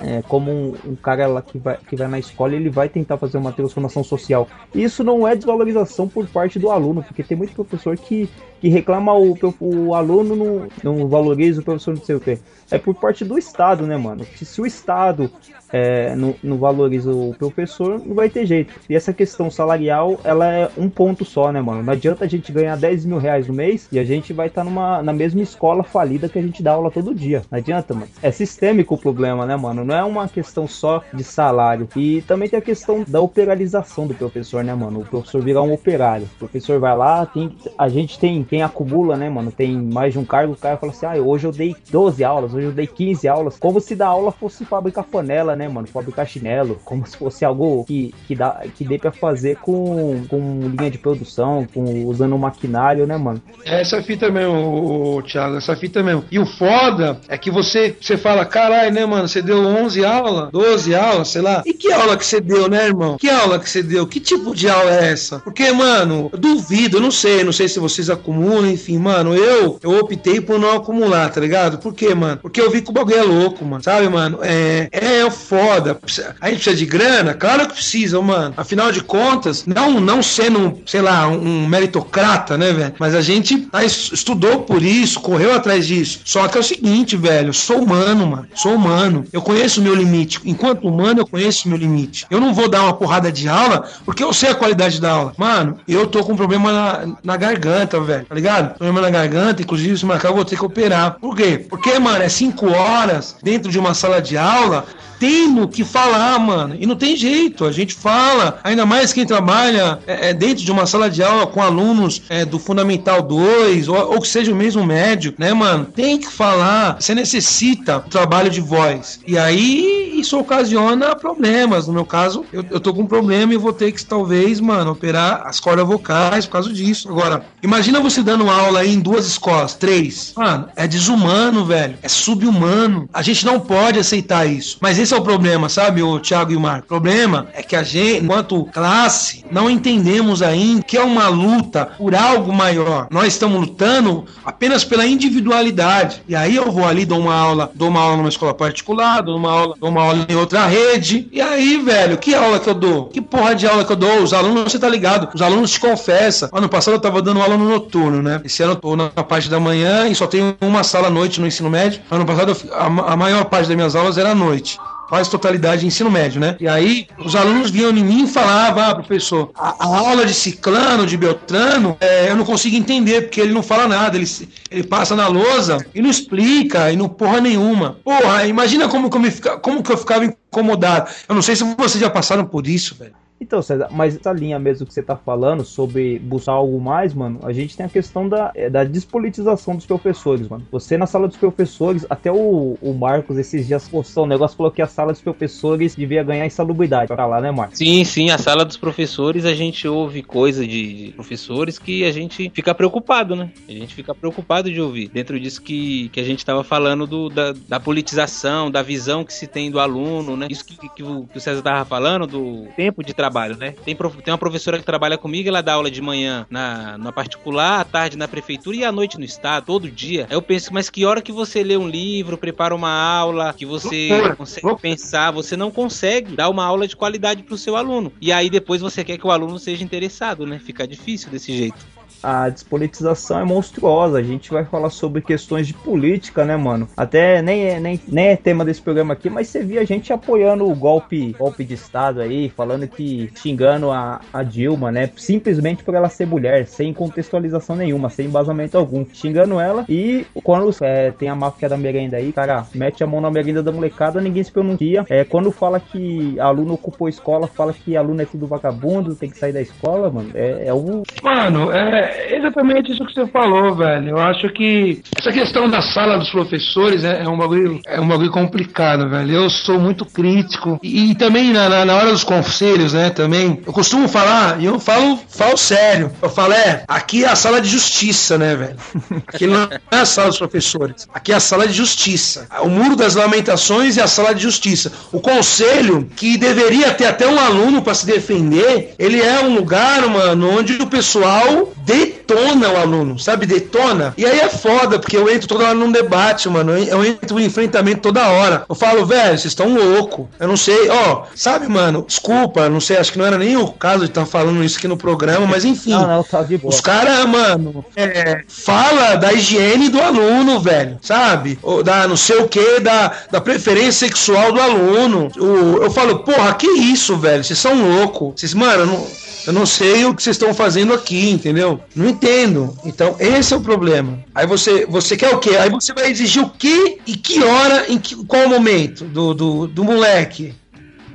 é, como um, um, cara lá que vai, que vai na escola ele vai tentar fazer uma transformação social. Isso não é desvalorização por parte do aluno, porque tem muito professor que, que reclama o, o aluno não, não valoriza o professor não sei o que. É por parte do Estado, né, mano? Se o Estado é, não, não, valoriza o professor, não vai ter jeito. E essa questão salarial, ela é um ponto só, né, mano? Não adianta a gente ganhar 10 mil reais no mês e a gente vai estar tá numa na mesma escola falida que a gente dá aula todo dia. Não adianta, mano. É sistêmico o problema, né, mano? Não é uma questão só de salário. E também tem a questão da operalização do professor, né, mano? O professor virar um operário. O professor vai lá, tem, a gente tem quem acumula, né, mano? Tem mais de um cargo, o cara fala assim: ah, hoje eu dei 12 aulas, hoje eu dei 15 aulas. Como se da aula fosse fabricar panela, né, mano? Fabricar chinelo, como se fosse algo que, que, dá, que dê pra fazer com, com linha de produção, com, usando um maquinário, né, mano? É essa fita mesmo, Thiago, essa fita mesmo. E o foda é que você, você fala, caralho, né, mano? Você deu 11 aulas, 12 aulas, sei lá. E que aula que você deu, né, irmão? Que aula que você deu? Que tipo de aula é essa? Porque, mano, eu duvido, eu não sei, não sei se vocês acumulam, enfim, mano, eu, eu optei por não acumular, tá ligado? Por quê, mano? Porque eu vi que o bagulho é louco, mano, sabe, mano? É, é foda foda. A gente precisa de grana? Claro que precisa, mano. Afinal de contas, não, não sendo, sei lá, um meritocrata, né, velho? Mas a gente estudou por isso, correu atrás disso. Só que é o seguinte, velho, sou humano, mano. Sou humano. Eu conheço o meu limite. Enquanto humano, eu conheço o meu limite. Eu não vou dar uma porrada de aula porque eu sei a qualidade da aula. Mano, eu tô com problema na, na garganta, velho. Tá ligado? Problema na garganta, inclusive, se marcar, eu vou ter que operar. Por quê? Porque, mano, é cinco horas dentro de uma sala de aula tendo que falar, mano. E não tem jeito, a gente fala. Ainda mais quem trabalha é, é dentro de uma sala de aula com alunos é, do Fundamental 2, ou, ou, que seja o mesmo médio, né, mano? Tem que falar. Você necessita trabalho de voz. E aí isso ocasiona problemas. No meu caso, eu, eu tô com um problema e vou ter que, talvez, mano, operar as cordas vocais por causa disso. Agora, imagina você dando aula aí em duas escolas, três. Mano, é desumano, velho. É subhumano. A gente não pode aceitar isso. Mas esse é o problema, sabe, o Thiago e o Marco? O problema é que a gente, enquanto classe, não entendemos ainda que é uma luta por algo maior. Nós estamos lutando apenas pela individualidade. E aí eu vou ali, dou uma aula, dou uma aula numa escola particular, dou uma aula, dou uma aula em outra rede. E aí, velho, que aula que eu dou? Que porra de aula que eu dou? Os alunos, você tá ligado? Os alunos te confessam. Ano passado eu tava dando aula no noturno, né? Esse ano eu tô na parte da manhã e só tenho uma sala à noite no ensino médio. Ano passado eu, a, a maior parte das minhas aulas era à noite quase totalidade de ensino médio, né? E aí os alunos vinham em mim e falavam, ah, professor, a, a aula de ciclano, de Beltrano, é, eu não consigo entender, porque ele não fala nada, ele, ele passa na lousa e não explica, e não porra nenhuma. Porra, imagina como, como, como que eu ficava incomodado. Eu não sei se vocês já passaram por isso, velho. Então, César, mas essa linha mesmo que você tá falando sobre buscar algo mais, mano, a gente tem a questão da, é, da despolitização dos professores, mano. Você na sala dos professores, até o, o Marcos esses dias postou um negócio, falou que a sala dos professores devia ganhar insalubridade pra lá, né, Marcos? Sim, sim, a sala dos professores a gente ouve coisa de, professores que a gente fica preocupado, né? A gente fica preocupado de ouvir. Dentro disso que, que a gente tava falando do, da, da politização, da visão que se tem do aluno, né? Isso que, que, que o, que o César tava falando, do tempo de trabalho trabalho, né? Tem, tem uma professora que trabalha comigo, ela dá aula de manhã na, na particular, à tarde na prefeitura e à noite no estado, todo dia. Aí eu penso, mas que hora que você lê um livro, prepara uma aula, que você consegue pensar, você não consegue dar uma aula de qualidade para o seu aluno. E aí depois você quer que o aluno seja interessado, né? Fica difícil desse jeito a despolitização é monstruosa. A gente vai falar sobre questões de política, né, mano? Até nem é, nem, nem é tema desse programa aqui, mas você via a gente apoiando o golpe, golpe de Estado aí, falando que xingando a, a Dilma, né? Simplesmente por ela ser mulher, sem contextualização nenhuma, sem embasamento algum. Xingando ela e quando é, tem a máfia da merenda aí, cara, mete a mão na merenda da molecada, ninguém se pronuncia. É, quando fala que aluno ocupou escola, fala que aluno é tudo vagabundo, tem que sair da escola, mano. É, é um. Mano, é, é exatamente isso que você falou, velho. Eu acho que essa questão da sala dos professores é, é um bagulho, é um bagulho complicado, velho. Eu sou muito crítico. E, e também na, na, na hora dos conselhos, né, também, eu costumo falar, e eu falo, falo sério. Eu falo, é, aqui é a sala de justiça, né, velho? Aqui não é a sala dos professores. Aqui é a sala de justiça. O muro das lamentações é a sala de justiça. O conselho, que deveria ter até um aluno para se defender, ele é um lugar, mano, onde o pessoal detona o aluno, sabe? Detona. E aí é foda, porque eu entro toda hora num debate, mano. Eu entro em enfrentamento toda hora. Eu falo, velho, vocês estão louco. Eu não sei, ó, sabe, mano? Desculpa, não sei, acho que não era nem o caso de estar falando isso aqui no programa, mas enfim. Não, não, tá de boa. Os caras, mano, é, fala da higiene do aluno, velho, sabe? Ou da não sei o que, da, da preferência sexual do aluno. O, eu falo, porra, que isso, velho? Vocês são loucos. Vocês, mano, não eu não sei o que vocês estão fazendo aqui, entendeu? Não entendo. Então, esse é o problema. Aí você, você quer o quê? Aí você vai exigir o quê e que hora, em que, qual momento do, do, do moleque?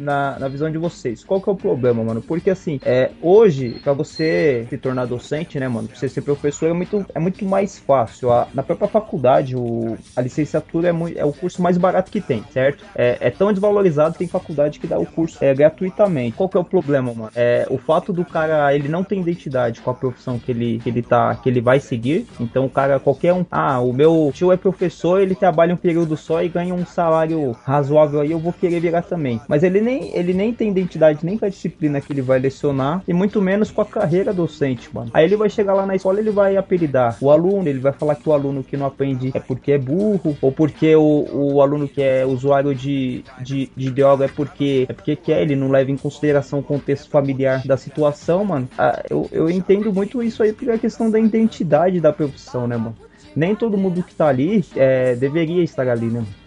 Na, na visão de vocês, qual que é o problema, mano? Porque assim, é, hoje, para você se tornar docente, né, mano, pra você ser professor é muito, é muito mais fácil. A, na própria faculdade, o, a licenciatura é, muito, é o curso mais barato que tem, certo? É, é tão desvalorizado, tem faculdade que dá o curso é, gratuitamente. Qual que é o problema, mano? É o fato do cara, ele não tem identidade com a profissão que ele, que ele tá, que ele vai seguir. Então, o cara, qualquer um, ah, o meu tio é professor, ele trabalha um período só e ganha um salário razoável aí, eu vou querer virar também. Mas ele nem nem, ele nem tem identidade nem com a disciplina que ele vai lecionar e muito menos com a carreira docente, mano. Aí ele vai chegar lá na escola, ele vai apelidar o aluno, ele vai falar que o aluno que não aprende é porque é burro, ou porque o, o aluno que é usuário de, de, de droga é porque é porque quer, ele não leva em consideração o contexto familiar da situação, mano. Ah, eu, eu entendo muito isso aí porque é a questão da identidade da profissão, né, mano? Nem todo mundo que tá ali é, deveria estar ali, né? Mano?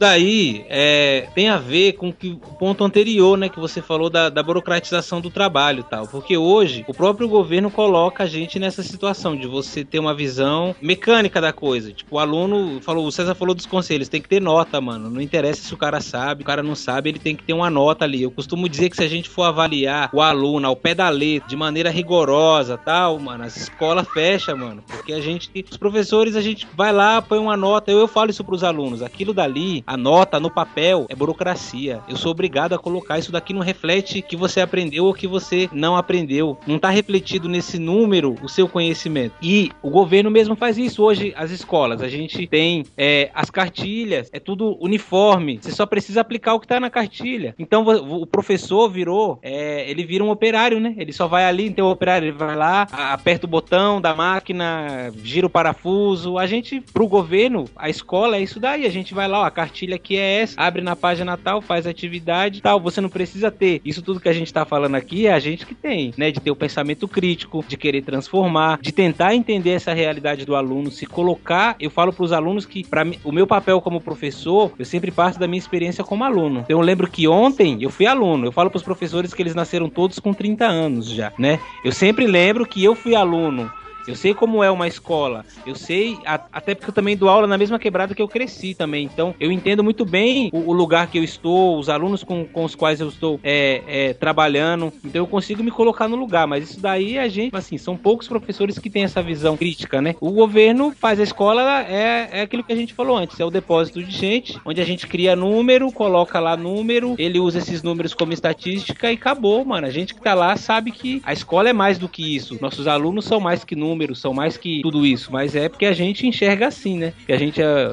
Daí é, tem a ver com que, o ponto anterior, né, que você falou da, da burocratização do trabalho tal. Porque hoje o próprio governo coloca a gente nessa situação de você ter uma visão mecânica da coisa. Tipo, o aluno falou, o César falou dos conselhos, tem que ter nota, mano. Não interessa se o cara sabe, o cara não sabe, ele tem que ter uma nota ali. Eu costumo dizer que se a gente for avaliar o aluno ao pé da letra, de maneira rigorosa tal, mano, as escolas fecham, mano. Porque a gente, os professores, a gente vai lá, põe uma nota. Eu, eu falo isso pros alunos. Aquilo dali, a nota no papel é burocracia. Eu sou obrigado a colocar isso daqui não reflete que você aprendeu ou que você não aprendeu. Não está refletido nesse número o seu conhecimento. E o governo mesmo faz isso hoje. As escolas, a gente tem é, as cartilhas, é tudo uniforme. Você só precisa aplicar o que está na cartilha. Então o professor virou, é, ele vira um operário, né? Ele só vai ali, então o operário ele vai lá, aperta o botão da máquina, gira o parafuso. A gente, pro governo, a escola é isso daí. A gente vai lá, ó, a cartilha cartilha que é essa, abre na página tal, faz atividade tal. Você não precisa ter. Isso tudo que a gente está falando aqui é a gente que tem, né? De ter o pensamento crítico, de querer transformar, de tentar entender essa realidade do aluno, se colocar. Eu falo para os alunos que, para o meu papel como professor, eu sempre parto da minha experiência como aluno. Então, eu lembro que ontem eu fui aluno. Eu falo para os professores que eles nasceram todos com 30 anos já, né? Eu sempre lembro que eu fui aluno eu sei como é uma escola. Eu sei, a, até porque eu também dou aula na mesma quebrada que eu cresci também. Então, eu entendo muito bem o, o lugar que eu estou, os alunos com, com os quais eu estou é, é, trabalhando. Então, eu consigo me colocar no lugar. Mas isso daí a gente, assim, são poucos professores que têm essa visão crítica, né? O governo faz a escola, é, é aquilo que a gente falou antes: é o depósito de gente, onde a gente cria número, coloca lá número, ele usa esses números como estatística e acabou, mano. A gente que tá lá sabe que a escola é mais do que isso. Nossos alunos são mais que números números, são mais que tudo isso, mas é porque a gente enxerga assim, né? Que a gente é,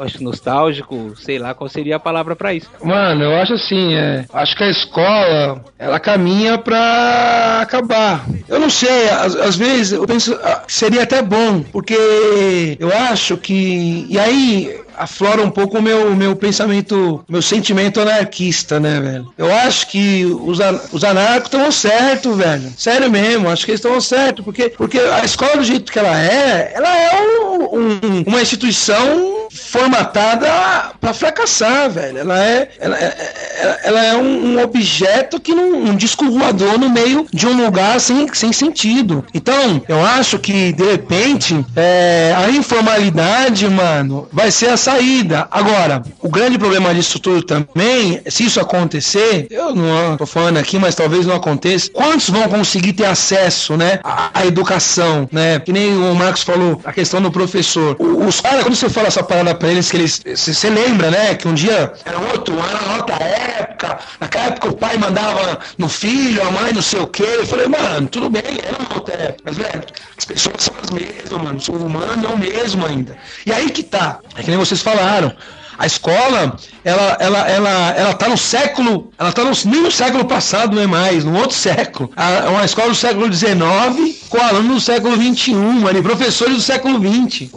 acho nostálgico, sei lá qual seria a palavra para isso. Mano, eu acho assim, é, acho que a escola, ela caminha para acabar. Eu não sei, às, às vezes eu penso ah, seria até bom, porque eu acho que e aí aflora um pouco o meu, meu pensamento, meu sentimento anarquista, né, velho? Eu acho que os, os anarcos estão certo, velho. Sério mesmo, acho que eles estão certo, porque, porque a escola do jeito que ela é, ela é um, um, uma instituição formatada para fracassar, velho. Ela é, ela, é- ela, ela é um, um objeto que não. um disco voador no meio de um lugar sem, sem sentido. Então, eu acho que, de repente, é, a informalidade, mano, vai ser a saída. Agora, o grande problema disso tudo também, se isso acontecer, eu não tô falando aqui, mas talvez não aconteça. Quantos vão conseguir ter acesso, né, à, educação, né? Que nem o Marcos falou, a questão do professor. Os caras, quando você fala essa parada pra eles, que eles. Você lembra, né? Que um dia era outro, era outra época. Naquela época o pai mandava no filho, a mãe não sei o quê. Eu falei, mano, tudo bem, era uma outra época. Mas, velho, as pessoas são as mesmas, mano. O humano é o mesmo ainda. E aí que tá. É que nem vocês falaram. A escola, ela, ela, ela, ela tá no século, ela tá no, nem no século passado, não é mais, no outro século. A- uma escola do século XIX com alunos do século XXI, mano, e professores do século XX.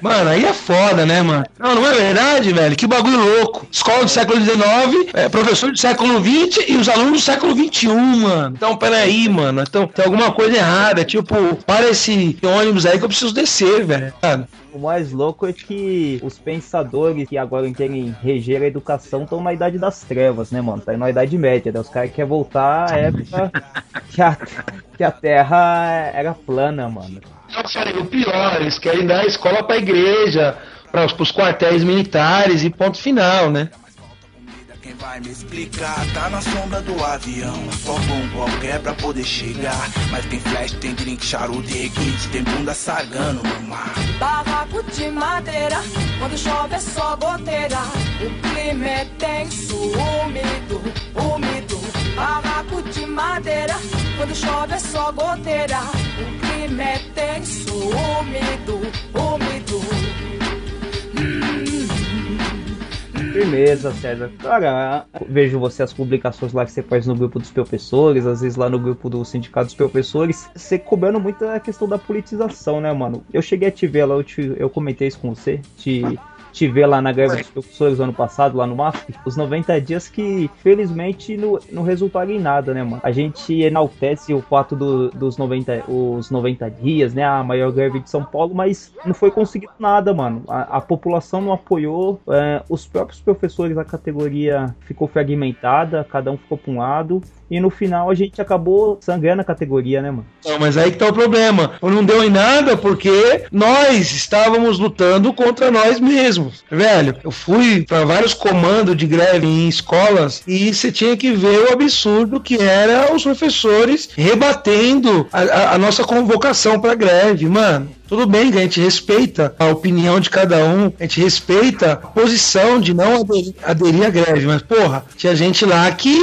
Mano, aí é foda, né, mano? Não, não é verdade, velho? Que bagulho louco. Escola do século XIX, é, professor do século XX e os alunos do século XXI, mano. Então, peraí, mano. Então, tem alguma coisa errada. Tipo, para esse ônibus aí que eu preciso descer, velho. O mais louco é que os pensadores que agora querem reger a educação estão na idade das trevas, né, mano? Tá na idade média, né? Os caras querem voltar à época que a, que a Terra era plana, mano. Falei, o pior, eles querem dar a escola pra igreja, para os quartéis militares e ponto final, né? Quem vai me explicar? Tá na sombra do avião. Falta um qualquer pra poder chegar. Mas tem flash, tem drink, charuto e requinte. Tem bunda sagando no mar. Barraco de madeira, quando chove é só goteira. O clima é tenso, úmido, úmido. Barraco de madeira, quando chove é só goteira. O clima é tenso, úmido, úmido. Firmeza, César. Cara, vejo você as publicações lá que você faz no grupo dos professores, às vezes lá no grupo do sindicato dos professores, você cobrando muito a questão da politização, né, mano? Eu cheguei a te ver lá, eu, te- eu comentei isso com você, te, te ver lá na greve dos professores ano passado, lá no MASP, os 90 dias que, felizmente, não, não resultaram em nada, né, mano? A gente enaltece o fato do- dos 90, os 90 dias, né, a maior greve de São Paulo, mas não foi conseguido nada, mano. A, a população não apoiou, é, os próprios professores da categoria ficou fragmentada, cada um ficou pra um lado, e no final a gente acabou sangrando a categoria, né, mano? Não, mas aí que tá o problema. Não deu em nada porque nós estávamos lutando contra nós mesmos. Velho, eu fui para vários comandos de greve em escolas e você tinha que ver o absurdo que era os professores rebatendo a, a- a nossa convocação para greve, mano. Tudo bem a gente respeita a opinião de cada um, a gente respeita a posição de não aderir, aderir à greve, mas porra, tinha gente lá que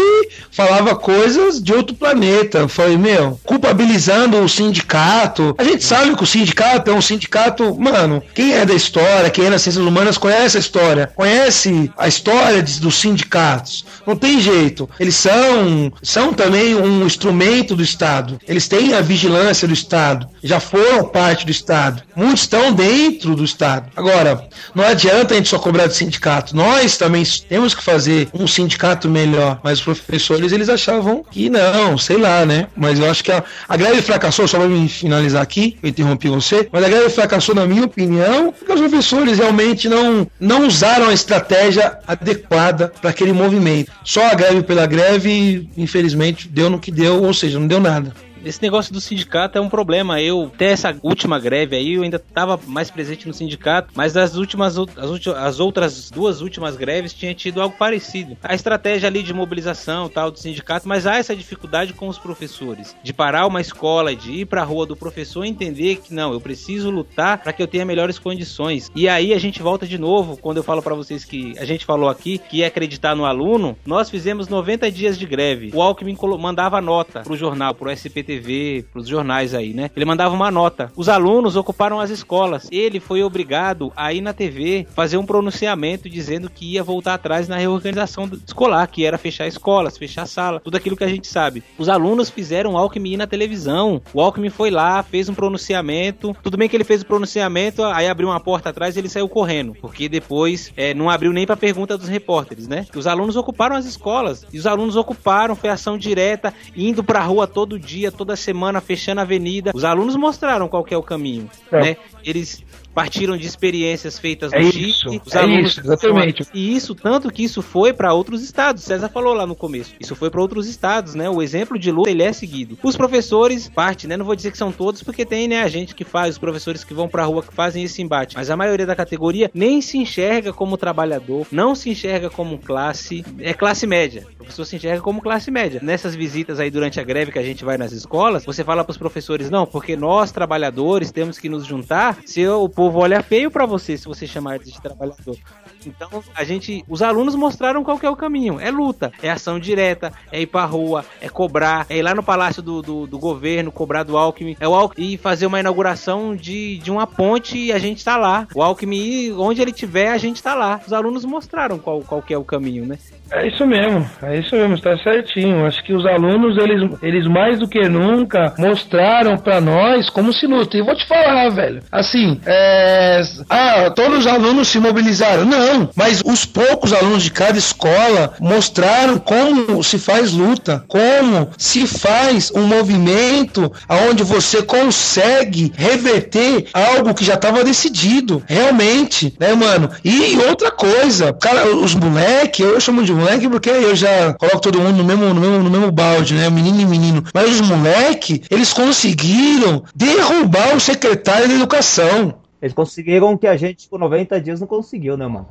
falava coisas de outro planeta. Eu falei, meu, culpabilizando o sindicato. A gente sabe que o sindicato é um sindicato, mano, quem é da história, quem é das ciências humanas conhece a história, conhece a história de- dos sindicatos. Não tem jeito. Eles são, são também um instrumento do Estado. Eles têm a vigilância do Estado. Já foram parte do Estado. Muitos estão dentro do Estado. Agora, não adianta a gente só cobrar do sindicato. Nós também temos que fazer um sindicato melhor. Mas os professores, eles achavam que não, sei lá, né? Mas eu acho que a, a greve fracassou, só pra me finalizar aqui, eu interrompi você, mas a greve fracassou, na minha opinião, porque os professores realmente não, não usaram a estratégia adequada para aquele movimento. Só a greve pela greve, infelizmente, deu no que deu, ou seja, não deu nada. Esse negócio do sindicato é um problema. Eu, até essa última greve aí, eu ainda estava mais presente no sindicato, mas as últimas, as, ulti- as outras duas últimas greves tinha tido algo parecido. A estratégia ali de mobilização tal do sindicato, mas há essa dificuldade com os professores de parar uma escola, de ir para a rua do professor e entender que não, eu preciso lutar para que eu tenha melhores condições. E aí a gente volta de novo quando eu falo para vocês que a gente falou aqui que é acreditar no aluno. Nós fizemos 90 dias de greve. O Alckmin mandava nota pro jornal, pro SPTV, pros jornais aí, né? Ele mandava uma nota. Os alunos ocuparam as escolas. Ele foi obrigado a ir na TV fazer um pronunciamento dizendo que ia voltar atrás na reorganização escolar, que era fechar escolas, fechar sala, tudo aquilo que a gente sabe. Os alunos fizeram Alckmin ir na televisão. O Alckmin foi lá, fez um pronunciamento. Tudo bem que ele fez o pronunciamento, aí abriu uma porta atrás e ele saiu correndo, porque depois é, não abriu nem pra pergunta dos repórteres, né? Os alunos ocuparam as escolas. E os alunos ocuparam, foi ação direta, indo pra rua todo dia, toda semana, fechando a avenida. Os alunos mostraram qual que é o caminho, É. né? Eles partiram de experiências feitas É no isso, Chile. Os é alunos isso, exatamente. E isso, tanto que isso foi para outros estados. César falou lá no começo. Isso foi para outros estados, né? O exemplo de luta, ele é seguido. Os professores, parte, né? Não vou dizer que são todos, porque tem, né, a gente que faz, os professores que vão pra rua, que fazem esse embate. Mas a maioria da categoria nem se enxerga como trabalhador, não se enxerga como classe, é classe média. O professor se enxerga como classe média. Nessas visitas aí durante a greve que a gente vai nas escolas, você fala pros professores, não, porque nós, trabalhadores, temos que nos juntar, se o povo olha feio pra você, se você chamar de trabalhador. Então, a gente, os alunos mostraram qual é o caminho. É luta, é ação direta, é ir pra rua, é cobrar, é ir lá no palácio do, do, do governo, cobrar do Alckmin, é o Alckmin e fazer uma inauguração de, de uma ponte e a gente tá lá. O Alckmin, onde ele tiver, a gente tá lá. Os alunos mostraram qual, qual é o caminho, né? É isso mesmo, é isso mesmo, está certinho. Acho que os alunos, eles, eles mais do que nunca mostraram pra nós como se luta. E vou te falar, velho, assim, é... ah, todos os alunos se mobilizaram. Não, mas os poucos alunos de cada escola mostraram como se faz luta, como se faz um movimento onde você consegue reverter algo que já estava decidido, realmente, né, mano? E outra coisa, cara, os moleque, eu chamo de moleque porque eu já coloco todo mundo no mesmo, no mesmo, no mesmo balde, né? Menino e menino. Mas os moleque, eles conseguiram derrubar o secretário da educação. Eles conseguiram o que a gente por 90 dias não conseguiu, né, mano?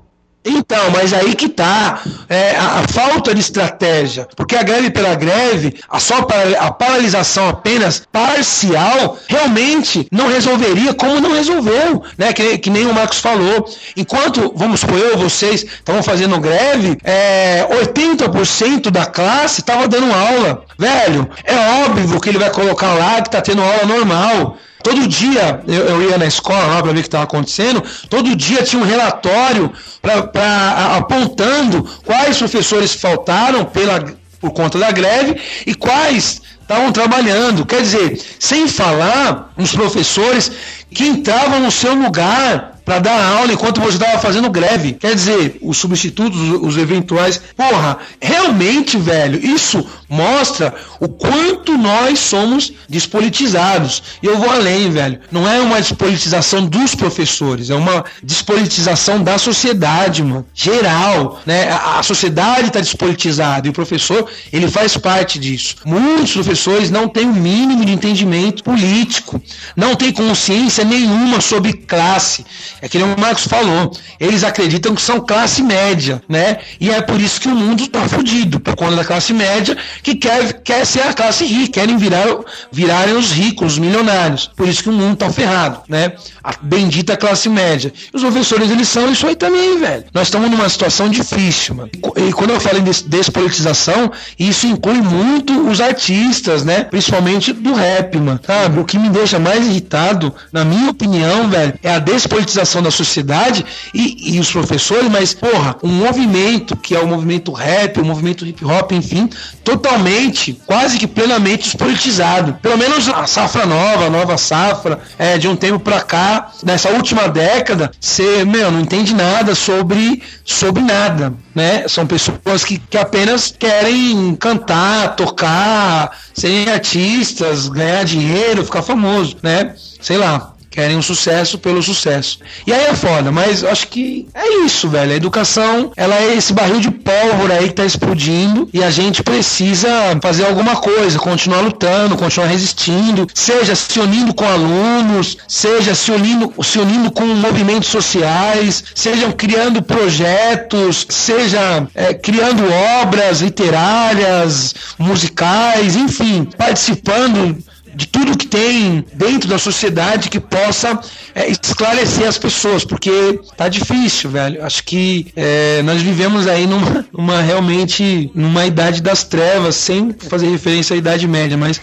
Então, mas aí que tá é, a, a falta de estratégia. Porque a greve pela greve, a só a paralisação apenas parcial, realmente não resolveria como não resolveu, né? Que, que nem o Marcos falou. Enquanto, vamos supor, eu vocês estavam fazendo greve, é, 80% da classe estava dando aula. Velho, é óbvio que ele vai colocar lá que tá tendo aula normal. Todo dia eu, eu ia na escola lá para ver o que estava acontecendo. Todo dia tinha um relatório pra, pra- apontando quais professores faltaram pela, por conta da greve e quais estavam trabalhando. Quer dizer, sem falar nos professores que entravam no seu lugar para dar aula enquanto você estava fazendo greve. Quer dizer, os substitutos, os, eventuais. Porra, realmente, velho, isso mostra o quanto nós somos despolitizados. E eu vou além, velho. Não é uma despolitização dos professores, é uma despolitização da sociedade, mano. Geral, né? A, a sociedade está despolitizada e o professor, ele faz parte disso. Muitos professores não têm o mínimo de entendimento político, não têm consciência nenhuma sobre classe. É que nem o Marcos falou. Eles acreditam que são classe média, né? E é por isso que o mundo tá fudido, por conta da classe média, que quer, quer ser a classe rica, querem virar, virarem os ricos, os milionários. Por isso que o mundo tá ferrado, né? A bendita classe média. Os professores, eles são isso aí também, velho. Nós estamos numa situação difícil, mano. E quando eu falo em des- despolitização, isso inclui muito os artistas, né? Principalmente do rap, mano. Sabe? O que me deixa mais irritado, na minha opinião, velho, é a despolitização da sociedade e, e os professores, mas, porra, um movimento que é o movimento rap, o movimento hip hop, enfim, totalmente, quase que plenamente despolitizado. Pelo menos a safra nova, a nova safra, é, de um tempo pra cá, nessa última década, você, meu, não entende nada sobre, sobre nada, né? São pessoas que, que apenas querem cantar, tocar, serem artistas, ganhar dinheiro, ficar famoso, né? Sei lá. Querem um sucesso pelo sucesso. E aí é foda, mas acho que é isso, velho. A educação, ela é esse barril de pólvora aí que tá explodindo e a gente precisa fazer alguma coisa, continuar lutando, continuar resistindo, seja se unindo com alunos, seja se unindo, se unindo com movimentos sociais, sejam criando projetos, seja é, criando obras literárias, musicais, enfim, participando de tudo que tem dentro da sociedade que possa é, esclarecer as pessoas, porque tá difícil, velho. Acho que é, nós vivemos aí numa, numa realmente numa idade das trevas, sem fazer referência à idade média, mas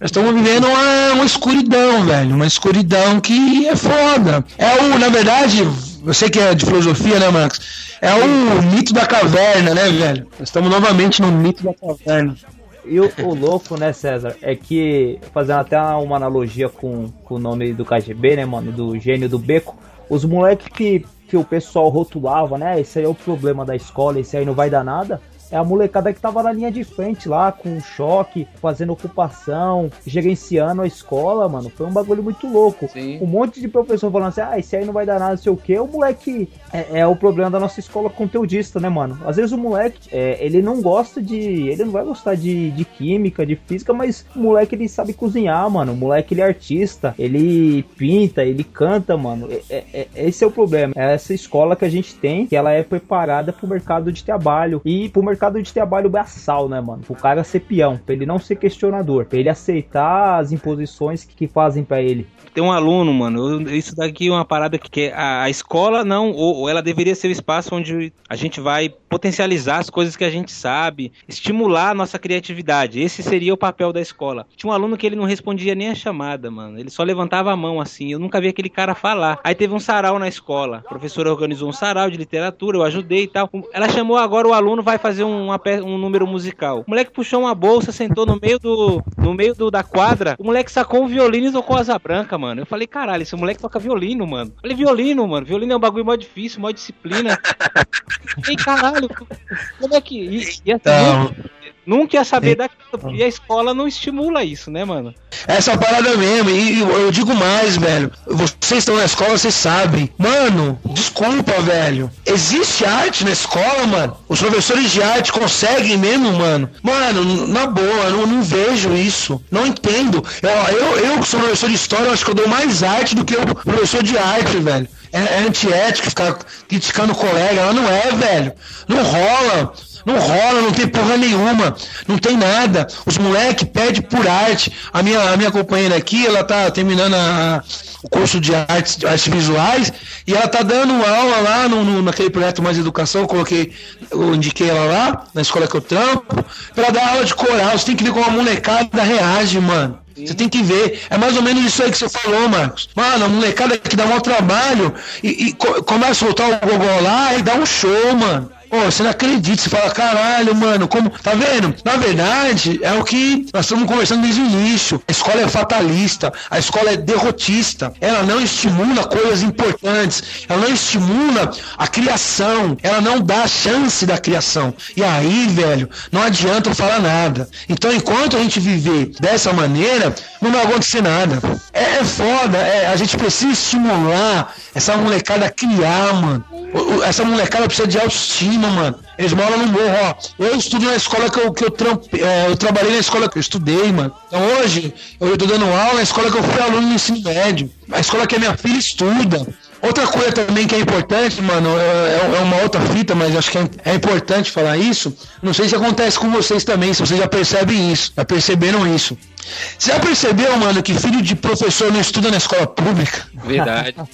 nós estamos vivendo uma, uma escuridão, velho, uma escuridão que é foda. É o, na verdade, você que é de filosofia, né, Marcos? É o mito da caverna, né, velho? Nós estamos novamente no mito da caverna. E o, o louco, né, César, é que, fazendo até uma analogia com, com o nome do KGB, né, mano, do gênio do beco, os moleques que, que o pessoal rotulava, né, esse aí é o problema da escola, esse aí não vai dar nada, é a molecada que tava na linha de frente lá, com choque, fazendo ocupação, gerenciando a escola, mano. Foi um bagulho muito louco. Sim. Um monte de professor falando assim, ah, esse aí não vai dar nada, não sei o que. O moleque é, é o problema da nossa escola conteudista, né, mano? Às vezes o moleque, é, ele não gosta de. Ele não vai gostar de, de química, de física, mas o moleque ele sabe cozinhar, mano. O moleque ele é artista, ele pinta, ele canta, mano. É, é- é- esse é o problema. É essa escola que a gente tem, que ela é preparada pro mercado de trabalho. E pro mercado de trabalho braçal, né, mano? Pro cara ser peão, pra ele não ser questionador, pra ele aceitar as imposições que, que fazem pra ele. Tem um aluno, mano, isso daqui é uma parada que, que a, a escola não, ou, ou ela deveria ser o espaço onde a gente vai potencializar as coisas que a gente sabe, estimular a nossa criatividade. Esse seria o papel da escola. Tinha um aluno que ele não respondia nem a chamada, mano. Ele só levantava a mão assim. Eu nunca vi aquele cara falar. Aí teve um sarau na escola. A professora organizou um sarau de literatura, eu ajudei e tal. Ela chamou agora o aluno vai fazer um, um número musical. O moleque puxou uma bolsa, sentou no meio do no meio do, da quadra. O moleque sacou um violino e tocou asa branca, mano. Eu falei, caralho, esse moleque toca violino, mano. Eu falei, violino, mano. Violino é um bagulho mó difícil, mó disciplina. Ei, caralho, como é que. E, e assim, Então. Nunca, ia saber daquilo, porque a escola não estimula isso, né, mano? Essa parada mesmo, e eu digo mais, velho. Vocês estão na escola, vocês sabem. Mano, desculpa, velho. Existe arte na escola, mano? Os professores de arte conseguem mesmo, mano? Mano, na boa, eu não, não vejo isso. Não entendo. Eu, eu, eu que sou professor de história, acho que eu dou mais arte do que o professor de arte, velho. É, é antiético ficar criticando o colega. Ela não é, velho. Não rola. Não rola, não tem porra nenhuma, não tem nada. Os moleques pedem por arte. A minha, a minha companheira aqui, ela tá terminando a- o curso de artes, de artes visuais e ela tá dando aula lá no, no- naquele projeto Mais Educação. Eu coloquei, eu indiquei ela lá, na escola que eu trampo, pra dar aula de coral. Você tem que ver como a molecada reage, mano. Você tem que ver. É mais ou menos isso aí que você falou, Marcos. Mano, a molecada que dá um trabalho e, e co- começa a soltar o gogó lá e dá um show, mano. Pô, você não acredita, você fala, caralho, mano, como. Tá vendo? Na verdade, é o que nós estamos conversando desde o início. A escola é fatalista, a escola é derrotista. Ela não estimula coisas importantes, ela não estimula a criação, ela não dá a chance da criação. E aí, velho, não adianta eu falar nada. Então, enquanto a gente viver dessa maneira, não vai acontecer nada. É, é foda, é, a gente precisa estimular essa molecada a criar, mano. Essa molecada precisa de autoestima, mano. Eles moram no morro, ó. Eu estudo na escola que eu, que eu, trampe- é, eu trabalhei na escola que eu estudei, mano. Então hoje eu tô dando aula na escola que eu fui aluno no ensino médio. A escola que a minha filha estuda. Outra coisa também que é importante, mano, é, é uma outra fita, mas acho que é, é importante falar isso. Não sei se acontece com vocês também, se vocês já percebem isso, já perceberam isso. Você já percebeu, mano, que filho de professor não estuda na escola pública? Verdade.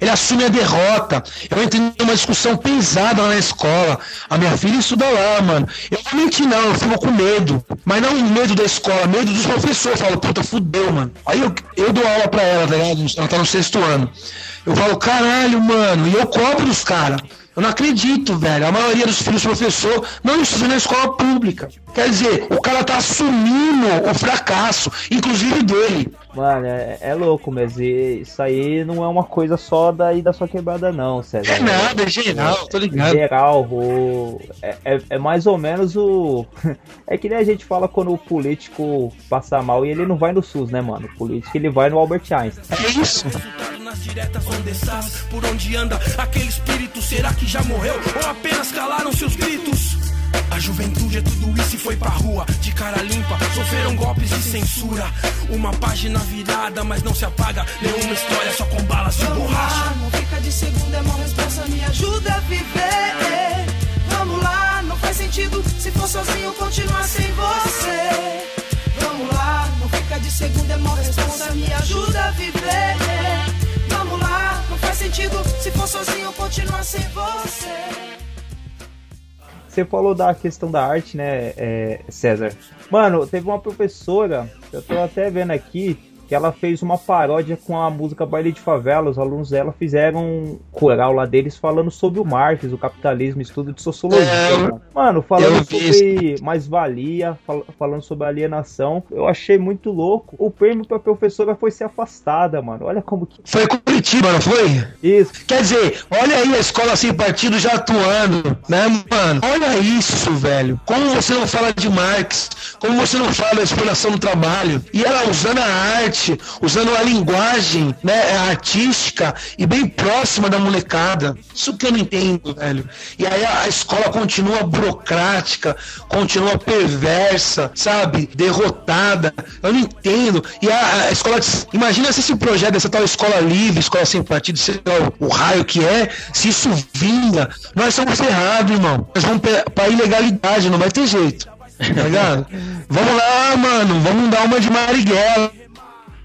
Ele assume a derrota. Eu entrei numa discussão pesada lá na escola. A minha filha estuda lá, mano. Eu não menti, não, eu fico com medo. Mas não medo da escola, medo dos professores. Eu falo, puta, fudeu, mano. Aí eu, eu dou aula pra ela, tá ligado? Ela tá no sexto ano. Eu falo, caralho, mano. E eu cobro dos caras. Eu não acredito, velho. A maioria dos filhos professor não estuda na escola pública. Quer dizer, o cara tá assumindo o fracasso, inclusive dele. Mano, é, é louco, mas e- isso aí não é uma coisa só daí da sua quebrada, não, César. É nada, é geral, tô Em ligado. geral, o... é, é, é mais ou menos o. É que nem a gente fala quando o político passa mal e ele não vai no SUS, né, mano? O político ele vai no Albert Einstein. É isso. Resultado nas diretas onde estás, por onde anda aquele espírito, será que já morreu ou apenas calaram seus gritos? A juventude é tudo isso e foi pra rua, de cara limpa, sofreram golpes de censura. Uma página virada, mas não se apaga, nenhuma história só com balas de Vamos borracha. lá, não fica de segunda, é uma resposta, me ajuda a viver. Vamos lá, não faz sentido se for sozinho continuar sem você. Vamos lá, não fica de segunda, é uma resposta, me ajuda a viver. Vamos lá, não faz sentido se for sozinho continuar sem você. Você falou da questão da arte, né, é, César? Mano, teve uma professora, eu tô até vendo aqui, que ela fez uma paródia com a música Baile de Favela. Os alunos dela fizeram um coral lá deles falando sobre o Marx, o capitalismo, estudo de sociologia. É, mano. Falando sobre mais-valia, fal- falando sobre alienação. Eu achei muito louco. O prêmio pra professora foi ser afastada, mano. Olha como que. Foi Curitiba, não foi? Isso. Quer dizer, olha aí a escola sem partido já atuando, né, mano? Olha isso, velho. Como você não fala de Marx, como você não fala da exploração do trabalho. E ela usando a arte, usando a linguagem, né, artística e bem próxima da molecada. Isso que eu não entendo, velho. E aí a, a escola continua burocrática, continua perversa, sabe? Derrotada. Eu não entendo. E a, a escola. Imagina se esse projeto dessa tal escola livre, escola sem partido, sei lá o, o raio que é, se isso vinga, nós estamos ferrados, irmão. Nós vamos pra ilegalidade, não vai ter jeito. Tá ligado? vamos lá, mano. Vamos dar uma de Marighella.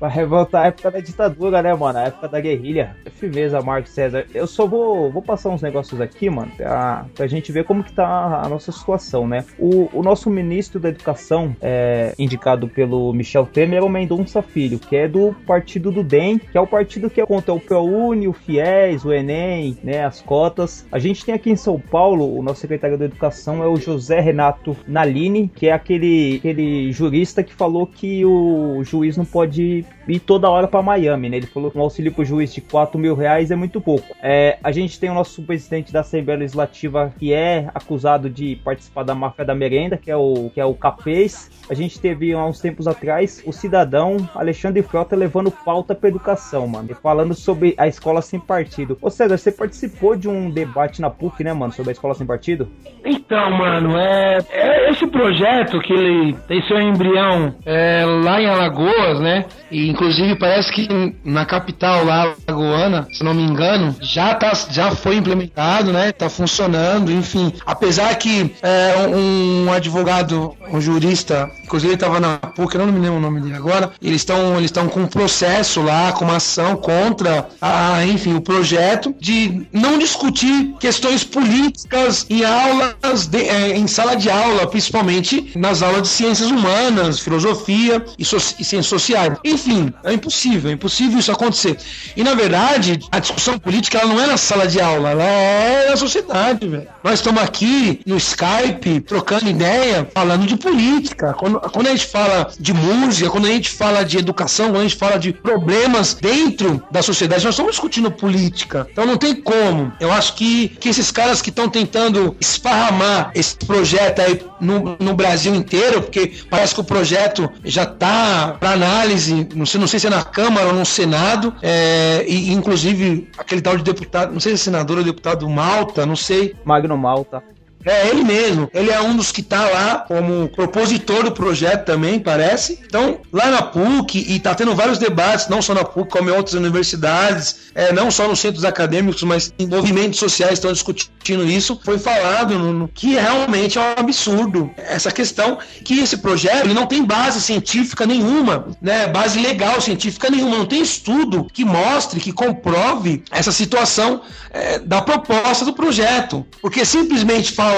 Pra revoltar a época da ditadura, né, mano? A época da guerrilha. Firmeza, Marcos César. Eu só vou, vou passar uns negócios aqui, mano, pra, pra gente ver como que tá a nossa situação, né? O, o nosso ministro da Educação, é, indicado pelo Michel Temer, é o Mendonça Filho, que é do partido do DEM, que é o partido que é contra o ProUni, o FIES, o Enem, né, as cotas. A gente tem aqui em São Paulo, o nosso secretário da Educação é o José Renato Nalini, que é aquele, aquele jurista que falou que o juiz não pode ir toda hora para Miami, né? Ele falou que um auxílio pro juiz de 4 mil reais é muito pouco. É, a gente tem o nosso presidente da Assembleia Legislativa que é acusado de participar da máfia da merenda, que é o, que é o Capês. A gente teve há uns tempos atrás o cidadão Alexandre Frota levando pauta pra educação, mano. E falando sobre a escola sem partido. Ô César, você participou de um debate na PUC, né, mano? Sobre a escola sem partido? Então, mano, é, é esse projeto que ele tem seu embrião é, lá em Alagoas, né? E inclusive parece que na capital lá, Alagoana, se não me engano, já, tá, já foi implementado, né? Tá funcionando, enfim. Apesar que é, um advogado, um jurista, inclusive ele tava na PUC, eu não me lembro o nome dele agora, eles estão eles com um processo lá, com uma ação contra, a, enfim, o projeto de não discutir questões políticas em aulas, de- é, em sala de aula, principalmente nas aulas de ciências humanas, filosofia e, so- e ciências sociais. Enfim, é impossível, é impossível isso acontecer. E na verdade, a discussão política ela não é na sala de aula, ela é na sociedade, velho. Nós estamos aqui no Skype trocando ideia, falando de política. Quando, quando a gente fala de música, quando a gente fala de educação, quando a gente fala de problemas dentro da sociedade, nós estamos discutindo política. Então não tem como. Eu acho que, que esses caras que estão tentando esparramar esse projeto aí no, no Brasil inteiro, porque parece que o projeto já está para análise, não sei, não sei se é na Câmara ou no Senado, é, e inclusive aquele tal de deputado, não sei se é senador ou deputado Malta, não sei, Magno Malta. É ele mesmo. Ele é um dos que tá lá como propositor do projeto também, parece. Então, lá na PUC, e tá tendo vários debates, não só na PUC, como em outras universidades, é, não só nos centros acadêmicos, mas em movimentos sociais estão discutindo isso. Foi falado no, no- que realmente é um absurdo essa questão que esse projeto ele não tem base científica nenhuma, né? Base legal científica nenhuma, não tem estudo que mostre, que comprove essa situação é, da proposta do projeto. Porque simplesmente falar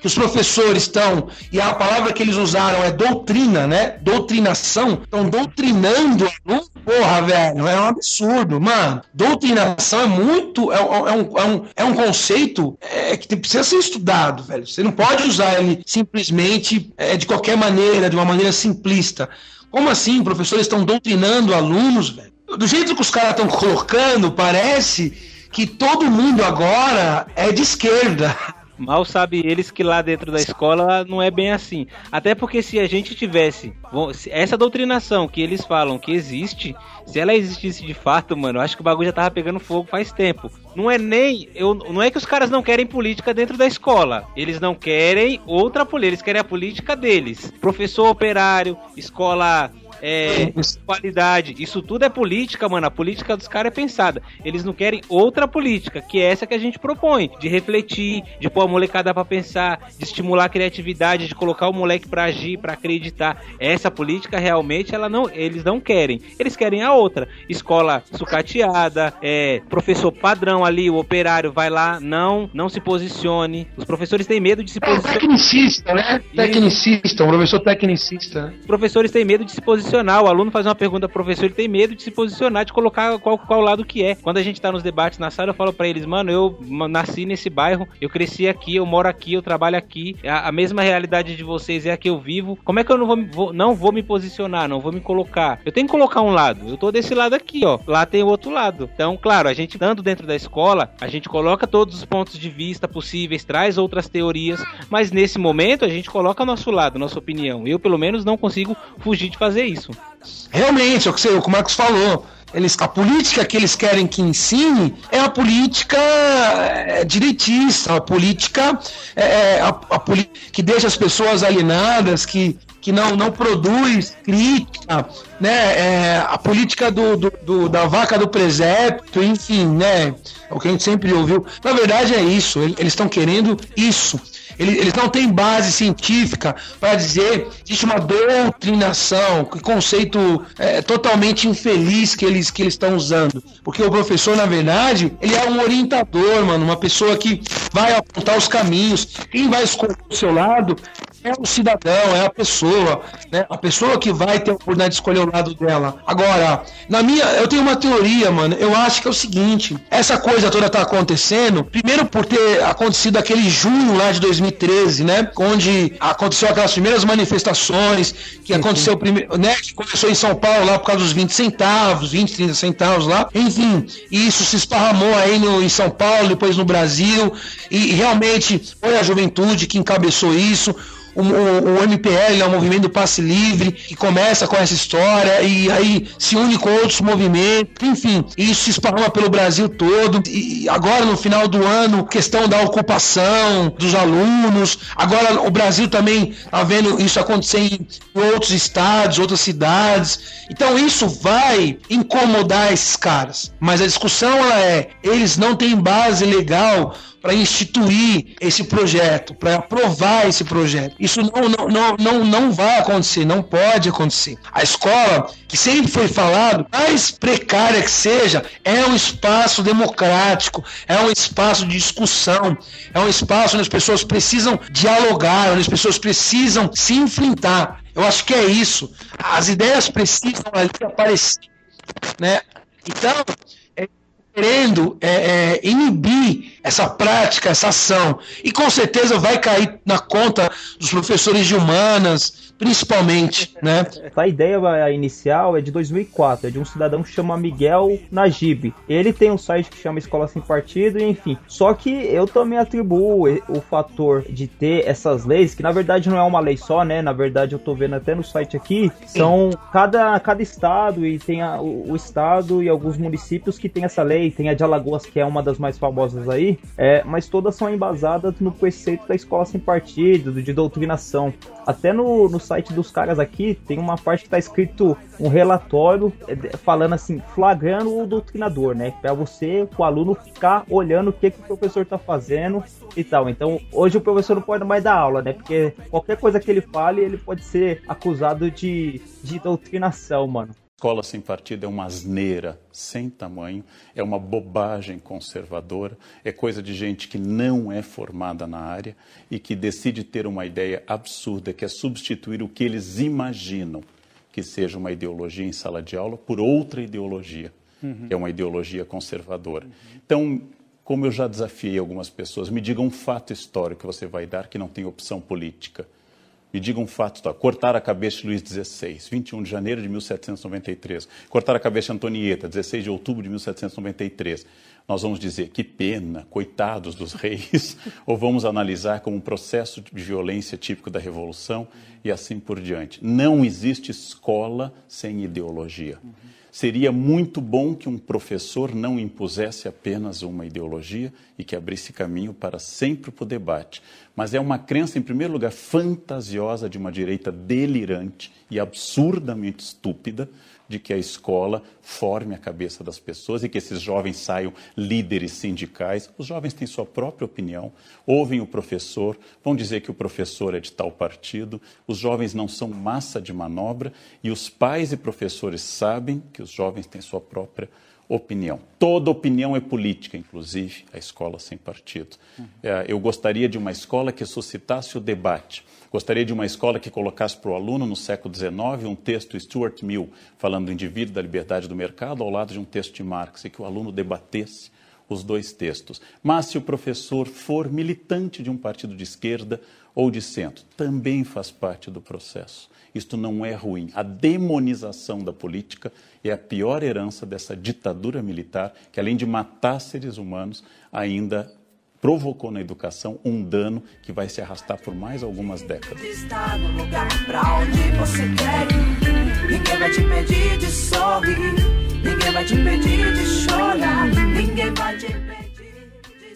que os professores estão, e a palavra que eles usaram é doutrina, né? Doutrinação, estão doutrinando aluno, porra, velho, é um absurdo, mano. Doutrinação é muito, é, um- é um, é, um, é um conceito é, que tem- precisa ser estudado, velho. Você não pode usar ele simplesmente é, de qualquer maneira, de uma maneira simplista. Como assim? Professores estão doutrinando alunos, velho? Do jeito que os caras estão colocando, parece que todo mundo agora é de esquerda. Mal sabe eles que lá dentro da escola não é bem assim. Até porque se a gente tivesse essa doutrinação que eles falam que existe, se ela existisse de fato, mano, eu acho que o bagulho já tava pegando fogo faz tempo. Não é nem. Eu, não é que os caras não querem política dentro da escola. Eles não querem outra política, eles querem a política deles. Professor operário, escola é, qualidade. Isso tudo é política, mano. A política dos caras é pensada. Eles não querem outra política, que é essa que a gente propõe. De refletir, de pôr a molecada pra pensar, de estimular a criatividade, de colocar o moleque pra agir, pra acreditar. Essa política realmente ela não, eles não querem. Eles querem a outra. Escola sucateada, é, professor padrão ali, o operário vai lá, não, não se posicione. Os professores têm medo de se É posicionar. tecnicista, né? Tecnicista, um professor tecnicista. né? Os professores têm medo de se posicionar posicionar. O aluno faz uma pergunta ao professor, ele tem medo de se posicionar, de colocar qual, qual lado que é. Quando a gente tá nos debates na sala, eu falo para eles, mano, eu nasci nesse bairro, eu cresci aqui, eu moro aqui, eu trabalho aqui, a, a mesma realidade de vocês é a que eu vivo. Como é que eu não vou, vou, não vou me posicionar, não vou me colocar? Eu tenho que colocar um lado. Eu tô desse lado aqui, ó. Lá tem o outro lado. Então, claro, a gente estando dentro da escola, a gente coloca todos os pontos de vista possíveis, traz outras teorias, mas nesse momento a gente coloca nosso lado, nossa opinião. Eu, pelo menos, não consigo fugir de fazer isso. Realmente, é o que o Marcos falou. Eles, a política que eles querem que ensine é a política é, direitista, a política é, é a, a, que deixa as pessoas alienadas, que, que não, não produz crítica, né? É, a política do, do, do, da vaca do presépio, enfim, né? É o que a gente sempre ouviu. Na verdade é isso, eles estão querendo isso. Eles, eles não têm base científica para dizer existe uma doutrinação, que conceito é, totalmente infeliz que eles que eles estão usando. Porque o professor, na verdade, ele é um orientador, mano, uma pessoa que vai apontar os caminhos. Quem vai escolher o seu lado é o cidadão, é a pessoa, né? A pessoa que vai ter a oportunidade de escolher o lado dela. Agora, na minha, eu tenho uma teoria, mano. Eu acho que é o seguinte: essa coisa toda tá acontecendo, primeiro por ter acontecido aquele junho lá de 2013, né? Onde aconteceu aquelas primeiras manifestações, que aconteceu primeiro, né? Que começou em São Paulo lá por causa dos 20 centavos, 20, 30 centavos lá. Enfim, isso se esparramou aí no, em São Paulo, depois no Brasil, e realmente foi a juventude que encabeçou isso o, o, o MPL é o movimento do passe livre, que começa com essa história e aí se une com outros movimentos, enfim, isso se esparrama pelo Brasil todo. E agora, no final do ano, questão da ocupação dos alunos, agora o Brasil também está vendo isso acontecer em outros estados, outras cidades. Então isso vai incomodar esses caras. Mas a discussão ela é, eles não têm base legal para instituir esse projeto, para aprovar esse projeto. Isso não, não, não, não, não vai acontecer, não pode acontecer. A escola, que sempre foi falado, mais precária que seja, é um espaço democrático, é um espaço de discussão, é um espaço onde as pessoas precisam dialogar, onde as pessoas precisam se enfrentar. Eu acho que é isso. As ideias precisam ali aparecer, né? Então, querendo é, é, inibir essa prática, essa ação. E com certeza vai cair na conta dos professores de humanas, principalmente, né? A ideia inicial é de 2004, é de um cidadão que chama Miguel Najib. Ele tem um site que chama Escola Sem Partido, enfim. Só que eu também atribuo o fator de ter essas leis, que na verdade não é uma lei só, né? Na verdade eu tô vendo até no site aqui, são cada, cada estado e tem a, o, o, estado e alguns municípios que tem essa lei, tem a de Alagoas que é uma das mais famosas aí, é, mas todas são embasadas no preceito da Escola Sem Partido, de doutrinação. Até no, no site dos caras aqui tem uma parte que tá escrito um relatório é, falando assim, flagrando o doutrinador, né? Para você, o aluno, ficar olhando o que, que o professor tá fazendo e tal. Então, hoje o professor não pode mais dar aula, né? Porque qualquer coisa que ele fale, ele pode ser acusado de, de doutrinação, mano. Escola sem partido é uma asneira sem tamanho, é uma bobagem conservadora, é coisa de gente que não é formada na área e que decide ter uma ideia absurda que é substituir o que eles imaginam que seja uma ideologia em sala de aula por outra ideologia, uhum. que é uma ideologia conservadora. Uhum. Então, como eu já desafiei algumas pessoas, me diga um fato histórico que você vai dar que não tem opção política. Me diga um fato, tá? cortar a cabeça de Luís XVI, 21 de janeiro de 1793. Cortar a cabeça de Antonieta, 16 de outubro de 1793. Nós vamos dizer, que pena, coitados dos reis, ou vamos analisar como um processo de violência típico da Revolução e assim por diante. Não existe escola sem ideologia. Seria muito bom que um professor não impusesse apenas uma ideologia e que abrisse caminho para sempre para o debate. Mas é uma crença, em primeiro lugar, fantasiosa de uma direita delirante e absurdamente estúpida de que a escola forme a cabeça das pessoas e que esses jovens saiam líderes sindicais. Os jovens têm sua própria opinião, ouvem o professor, vão dizer que o professor é de tal partido. Os jovens não são massa de manobra e os pais e professores sabem que os jovens têm sua própria opinião. Toda opinião é política, inclusive a escola sem partido. É, eu gostaria de uma escola que suscitasse o debate. Gostaria de uma escola que colocasse para o aluno, no século XIX, um texto Stuart Mill, falando do indivíduo, da liberdade do mercado, ao lado de um texto de Marx, e que o aluno debatesse os dois textos. Mas se o professor for militante de um partido de esquerda ou de centro, também faz parte do processo. Isto não é ruim. A demonização da política é a pior herança dessa ditadura militar, que além de matar seres humanos, ainda provocou na educação um dano que vai se arrastar por mais algumas décadas. Está no lugar pra onde você quer ir. Ninguém vai te impedir de sorrir. Ninguém vai te impedir de chorar. Ninguém vai te impedir.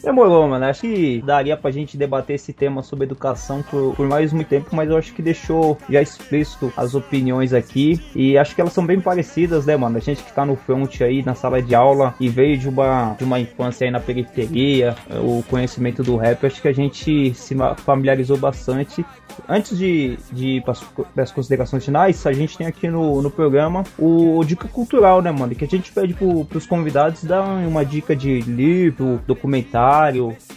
Demorou, mano. Acho que daria pra gente debater esse tema sobre educação por, por mais muito tempo, mas eu acho que deixou já explícito as opiniões aqui. E acho que elas são bem parecidas, né, mano? A gente que tá no front aí, na sala de aula, e veio de uma, de uma infância aí na periferia, o conhecimento do rap, acho que a gente se familiarizou bastante. Antes de, de ir para as considerações finais, a gente tem aqui no, no programa o Dica Cultural, né, mano? Que a gente pede pro, pros convidados dar uma dica de livro, documentário.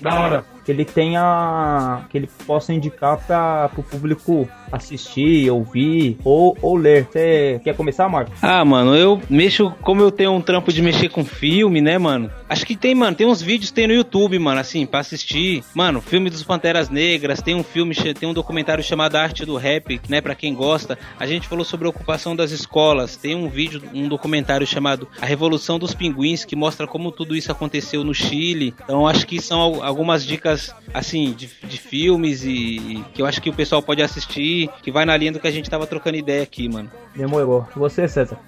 Da hora. Que ele tenha. que ele possa indicar para o público assistir, ouvir ou, ou ler. Você quer começar, Marco? Ah, mano, eu mexo, como eu tenho um trampo de mexer com filme, né, mano? Acho que tem, mano, tem uns vídeos tem no YouTube, mano, assim, pra assistir. Mano, filme dos Panteras Negras, tem um filme, tem um documentário chamado Arte do Rap, né, pra quem gosta. A gente falou sobre a ocupação das escolas, tem um vídeo, um documentário chamado A Revolução dos Pinguins, que mostra como tudo isso aconteceu no Chile. Então, acho que são algumas dicas, assim, de, de filmes e que eu acho que o pessoal pode assistir, que vai na linha do que a gente tava trocando ideia aqui, mano. Demorou. Você, César?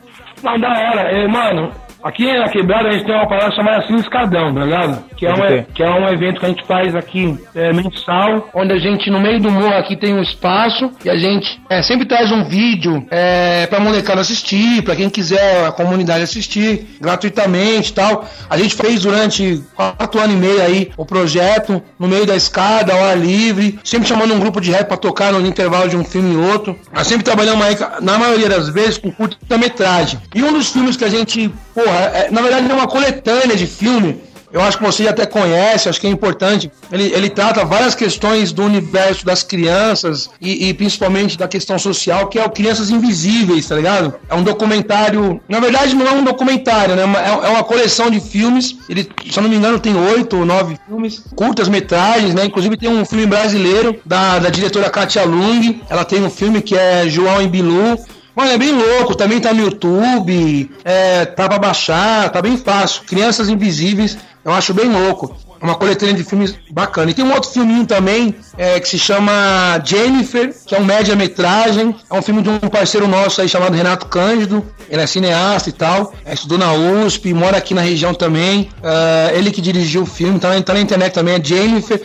Não, da hora. É, mano, aqui na quebrada a gente tem uma parada chamada assim Escadão, tá ligado? Que é, um, que é um evento que a gente faz aqui é, mensal, onde a gente no meio do morro aqui tem um espaço e a gente é, sempre traz um vídeo é, pra molecada assistir, pra quem quiser a comunidade assistir gratuitamente e tal. A gente fez durante quatro anos e meio aí o projeto no meio da escada, ao ar livre, sempre chamando um grupo de rap pra tocar no intervalo de um filme e outro. Nós sempre trabalhamos aí, na maioria das vezes, com curta-metragem. E um dos filmes que a gente, porra, é- na verdade é uma coletânea de filme. Eu acho que você até conhece, acho que é importante. Ele, ele trata várias questões do universo das crianças e, e principalmente da questão social, que é o Crianças Invisíveis, tá ligado? É um documentário. Na verdade, não é um documentário, né? É é uma coleção de filmes. Ele, se eu não me engano, tem oito ou nove filmes, curtas metragens, né? Inclusive tem um filme brasileiro da, da diretora Katia Lung. Ela tem um filme que é João e Bilu. Mano, é bem louco, também tá no YouTube, é, tá pra baixar, tá bem fácil. Crianças Invisíveis, eu acho bem louco. Uma coletânea de filmes bacana. E tem um outro filminho também é, que se chama Jennifer, que é um média-metragem. É um filme de um parceiro nosso aí chamado Renato Cândido. Ele é cineasta e tal. É, estudou na USP, mora aqui na região também. É, ele que dirigiu o filme, tá, tá na internet também, é Jennifer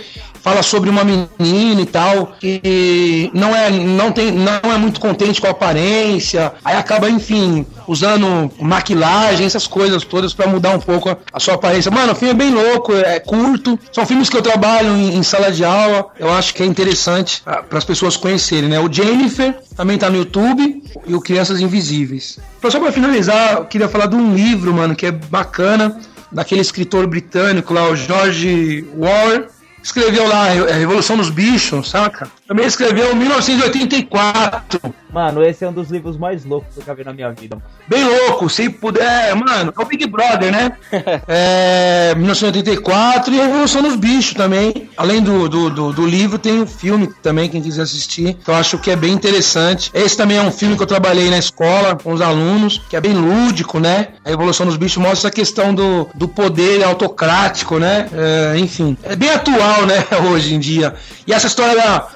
fala sobre uma menina e tal que não é não tem não é muito contente com a aparência aí acaba enfim usando maquilagem essas coisas todas pra mudar um pouco a, a sua aparência. Mano o filme é bem louco é curto são filmes que eu trabalho em, em sala de aula eu acho que é interessante para as pessoas conhecerem né? O Jennifer também tá no YouTube e o Crianças Invisíveis. Então, só pra finalizar eu queria falar de um livro mano que é bacana daquele escritor britânico lá o George Orwell escreveu lá a Revolução dos Bichos, saca? Também escreveu em 1984. Mano, esse é um dos livros mais loucos que eu já vi na minha vida. Bem louco, se puder, mano, é o Big Brother, né? É, 1984 e a Revolução dos Bichos também. Além do, do, do, do livro, tem o filme também, quem quiser assistir. Então acho que é bem interessante. Esse também é um filme que eu trabalhei na escola com os alunos, que é bem lúdico, né? A Revolução dos Bichos mostra a questão do, do poder autocrático, né? É, enfim, é bem atual, né, hoje em dia. E essa história da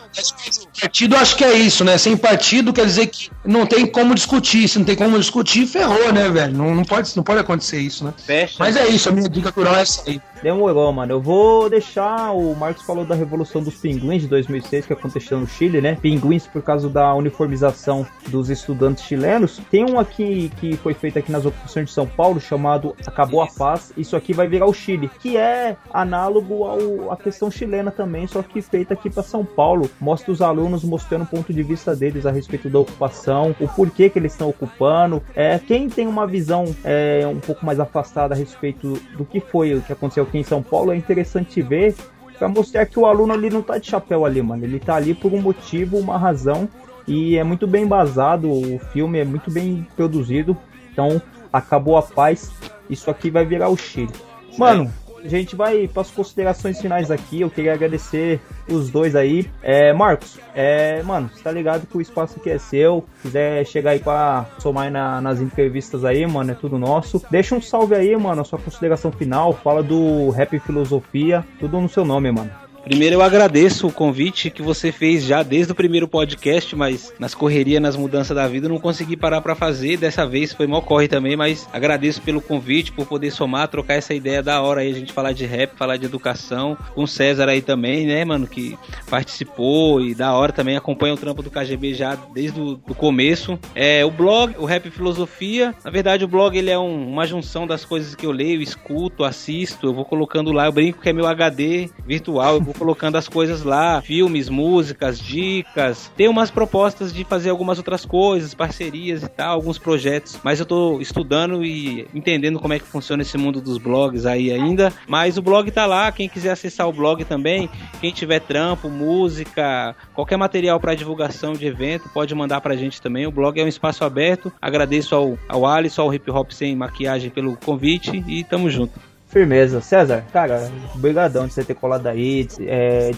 partido, acho que é isso, né? Sem partido quer dizer que não tem como discutir. Se não tem como discutir, ferrou, né, velho? Não, não, pode, não pode acontecer isso, né? Fecha. Mas é isso, a minha dica cultural é essa aí. Demorou, mano. Eu vou deixar. O Marcos falou da Revolução dos Pinguins de 2006 que aconteceu no Chile, né? Pinguins por causa da uniformização dos estudantes chilenos. Tem um aqui que foi feito aqui nas ocupações de São Paulo chamado Acabou a Paz. Isso aqui vai virar o Chile, que é análogo ao, à questão chilena também, só que feita aqui para São Paulo. Mostra os alunos mostrando o ponto de vista deles a respeito da ocupação, o porquê que eles estão ocupando. É, quem tem uma visão é, um pouco mais afastada a respeito do que foi o que aconteceu aqui em São Paulo, é interessante ver para mostrar que o aluno ali não tá de chapéu ali, mano. Ele tá ali por um motivo, uma razão e é muito bem embasado, o filme é muito bem produzido. Então, acabou a paz. Isso aqui vai virar o Chile. Mano, a gente vai para as considerações finais aqui. Eu queria agradecer os dois aí. É, Marcos, é, mano, você tá ligado que o espaço aqui é seu. Se quiser chegar aí para somar na, nas entrevistas aí, mano, é tudo nosso. Deixa um salve aí, mano, a sua consideração final. Fala do Rap Filosofia, tudo no seu nome, mano. Primeiro eu agradeço o convite que você fez já desde o primeiro podcast, mas nas correrias, nas mudanças da vida, não consegui parar para fazer. Dessa vez foi mó corre também, mas agradeço pelo convite, por poder somar, trocar essa ideia da hora aí, a gente falar de rap, falar de educação, com o César aí também, né, mano, que participou e da hora também acompanha o trampo do KGB já desde o do começo. É, o blog, o Rap Filosofia, na verdade o blog ele é um, uma junção das coisas que eu leio, escuto, assisto, eu vou colocando lá, eu brinco que é meu HD virtual, vou colocando as coisas lá, filmes, músicas, dicas. Tem umas propostas de fazer algumas outras coisas, parcerias e tal, alguns projetos, mas eu tô estudando e entendendo como é que funciona esse mundo dos blogs aí ainda. Mas o blog tá lá, quem quiser acessar o blog também, quem tiver trampo, música, qualquer material para divulgação de evento, pode mandar pra gente também. O blog é um espaço aberto. Agradeço ao, ao Alisson, ao Hip Hop Sem Maquiagem pelo convite e tamo junto. Firmeza. César, cara, obrigadão de você ter colado aí, é,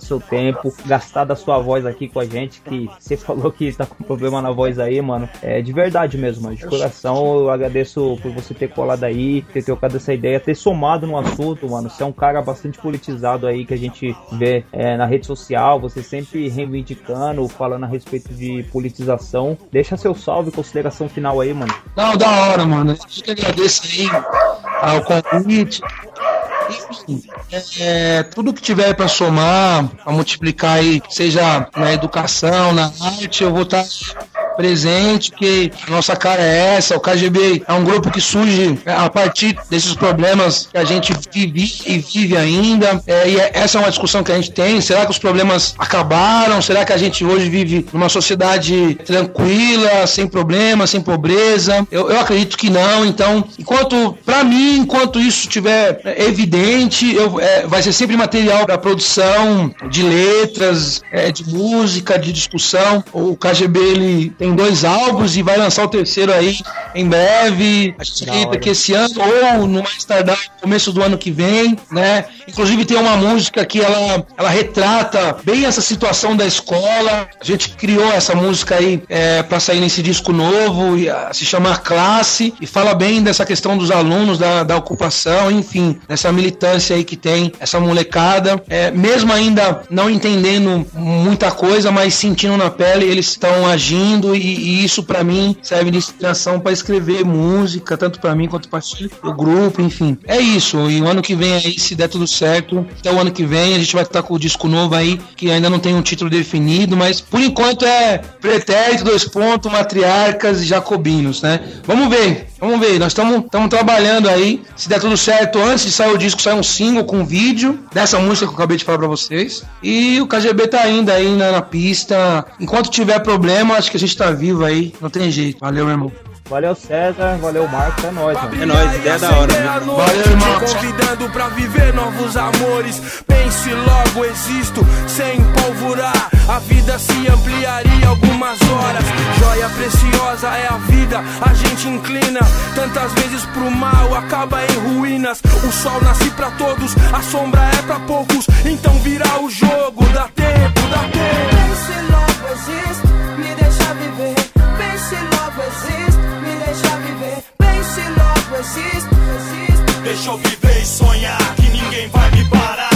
seu tempo, gastar da sua voz aqui com a gente, que você falou que tá com problema na voz aí, mano. É de verdade mesmo, mano. De coração, eu agradeço por você ter colado aí, ter trocado essa ideia, ter somado no assunto, mano. Você é um cara bastante politizado aí que a gente vê é, na rede social, você sempre reivindicando, falando a respeito de politização. Deixa seu salve, consideração final aí, mano. Não, da hora, mano. Eu que agradeço aí ao. É, tudo que tiver para somar, para multiplicar aí, seja na educação, na arte, eu vou estar presente, que a nossa cara é essa. O KGB é um grupo que surge é, a partir desses problemas que a gente vive e vive ainda. É, e é, essa é uma discussão que a gente tem. Será que os problemas acabaram? Será que a gente hoje vive numa sociedade tranquila, sem problemas, sem pobreza? Eu, eu acredito que não. Então, enquanto, para mim, enquanto isso estiver evidente, eu, é, vai ser sempre material para produção de letras, é, de música, de discussão. O KGB ele tem dois álbuns e vai lançar o terceiro aí em breve. A gente acredita que esse ano ou no mais tardar, começo do ano que vem, né? Inclusive tem uma música que ela, ela retrata bem essa situação da escola. A gente criou essa música aí é, para sair nesse disco novo, e, a, se chama Classe, e fala bem dessa questão dos alunos, da, da ocupação, enfim, dessa militância aí que tem essa molecada. É, mesmo ainda não entendendo muita coisa, mas sentindo na pele, eles estão agindo, e, e isso para mim serve de inspiração para escrever música, tanto para mim quanto para o grupo, enfim. É isso, e o ano que vem aí, se der tudo certo. Até o ano que vem a gente vai estar com o disco novo aí, que ainda não tem um título definido, mas por enquanto é Pretérito, dois pontos, Matriarcas e Jacobinos, né? Vamos ver, vamos ver. Nós estamos trabalhando aí. Se der tudo certo, antes de sair o disco, sai um single com um vídeo dessa música que eu acabei de falar pra vocês. E o KGB tá ainda aí na, na pista. Enquanto tiver problema, acho que a gente tá vivo aí. Não tem jeito. Valeu, meu irmão. Valeu, César. Valeu, Marcos. É nóis, mano. É nóis, ideia da hora. Viu? Valeu, irmão. Te convidando pra viver novos amores. Pense logo, existo sem polvurar. A vida se ampliaria algumas horas. Joia preciosa é a vida, a gente inclina. Tantas vezes pro mal, acaba em ruínas. O sol nasce pra todos, a sombra é pra poucos. Então vira o jogo, dá tempo, dá tempo. Pense logo, existe, Deixa eu viver e sonhar que ninguém vai me parar.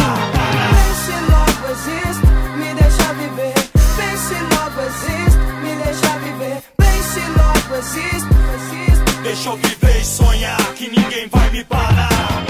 Pense logo, existe, me deixa viver. Pense logo, existe, me deixa viver. Pense logo, existe, existe. Deixa eu viver e sonhar que ninguém vai me parar.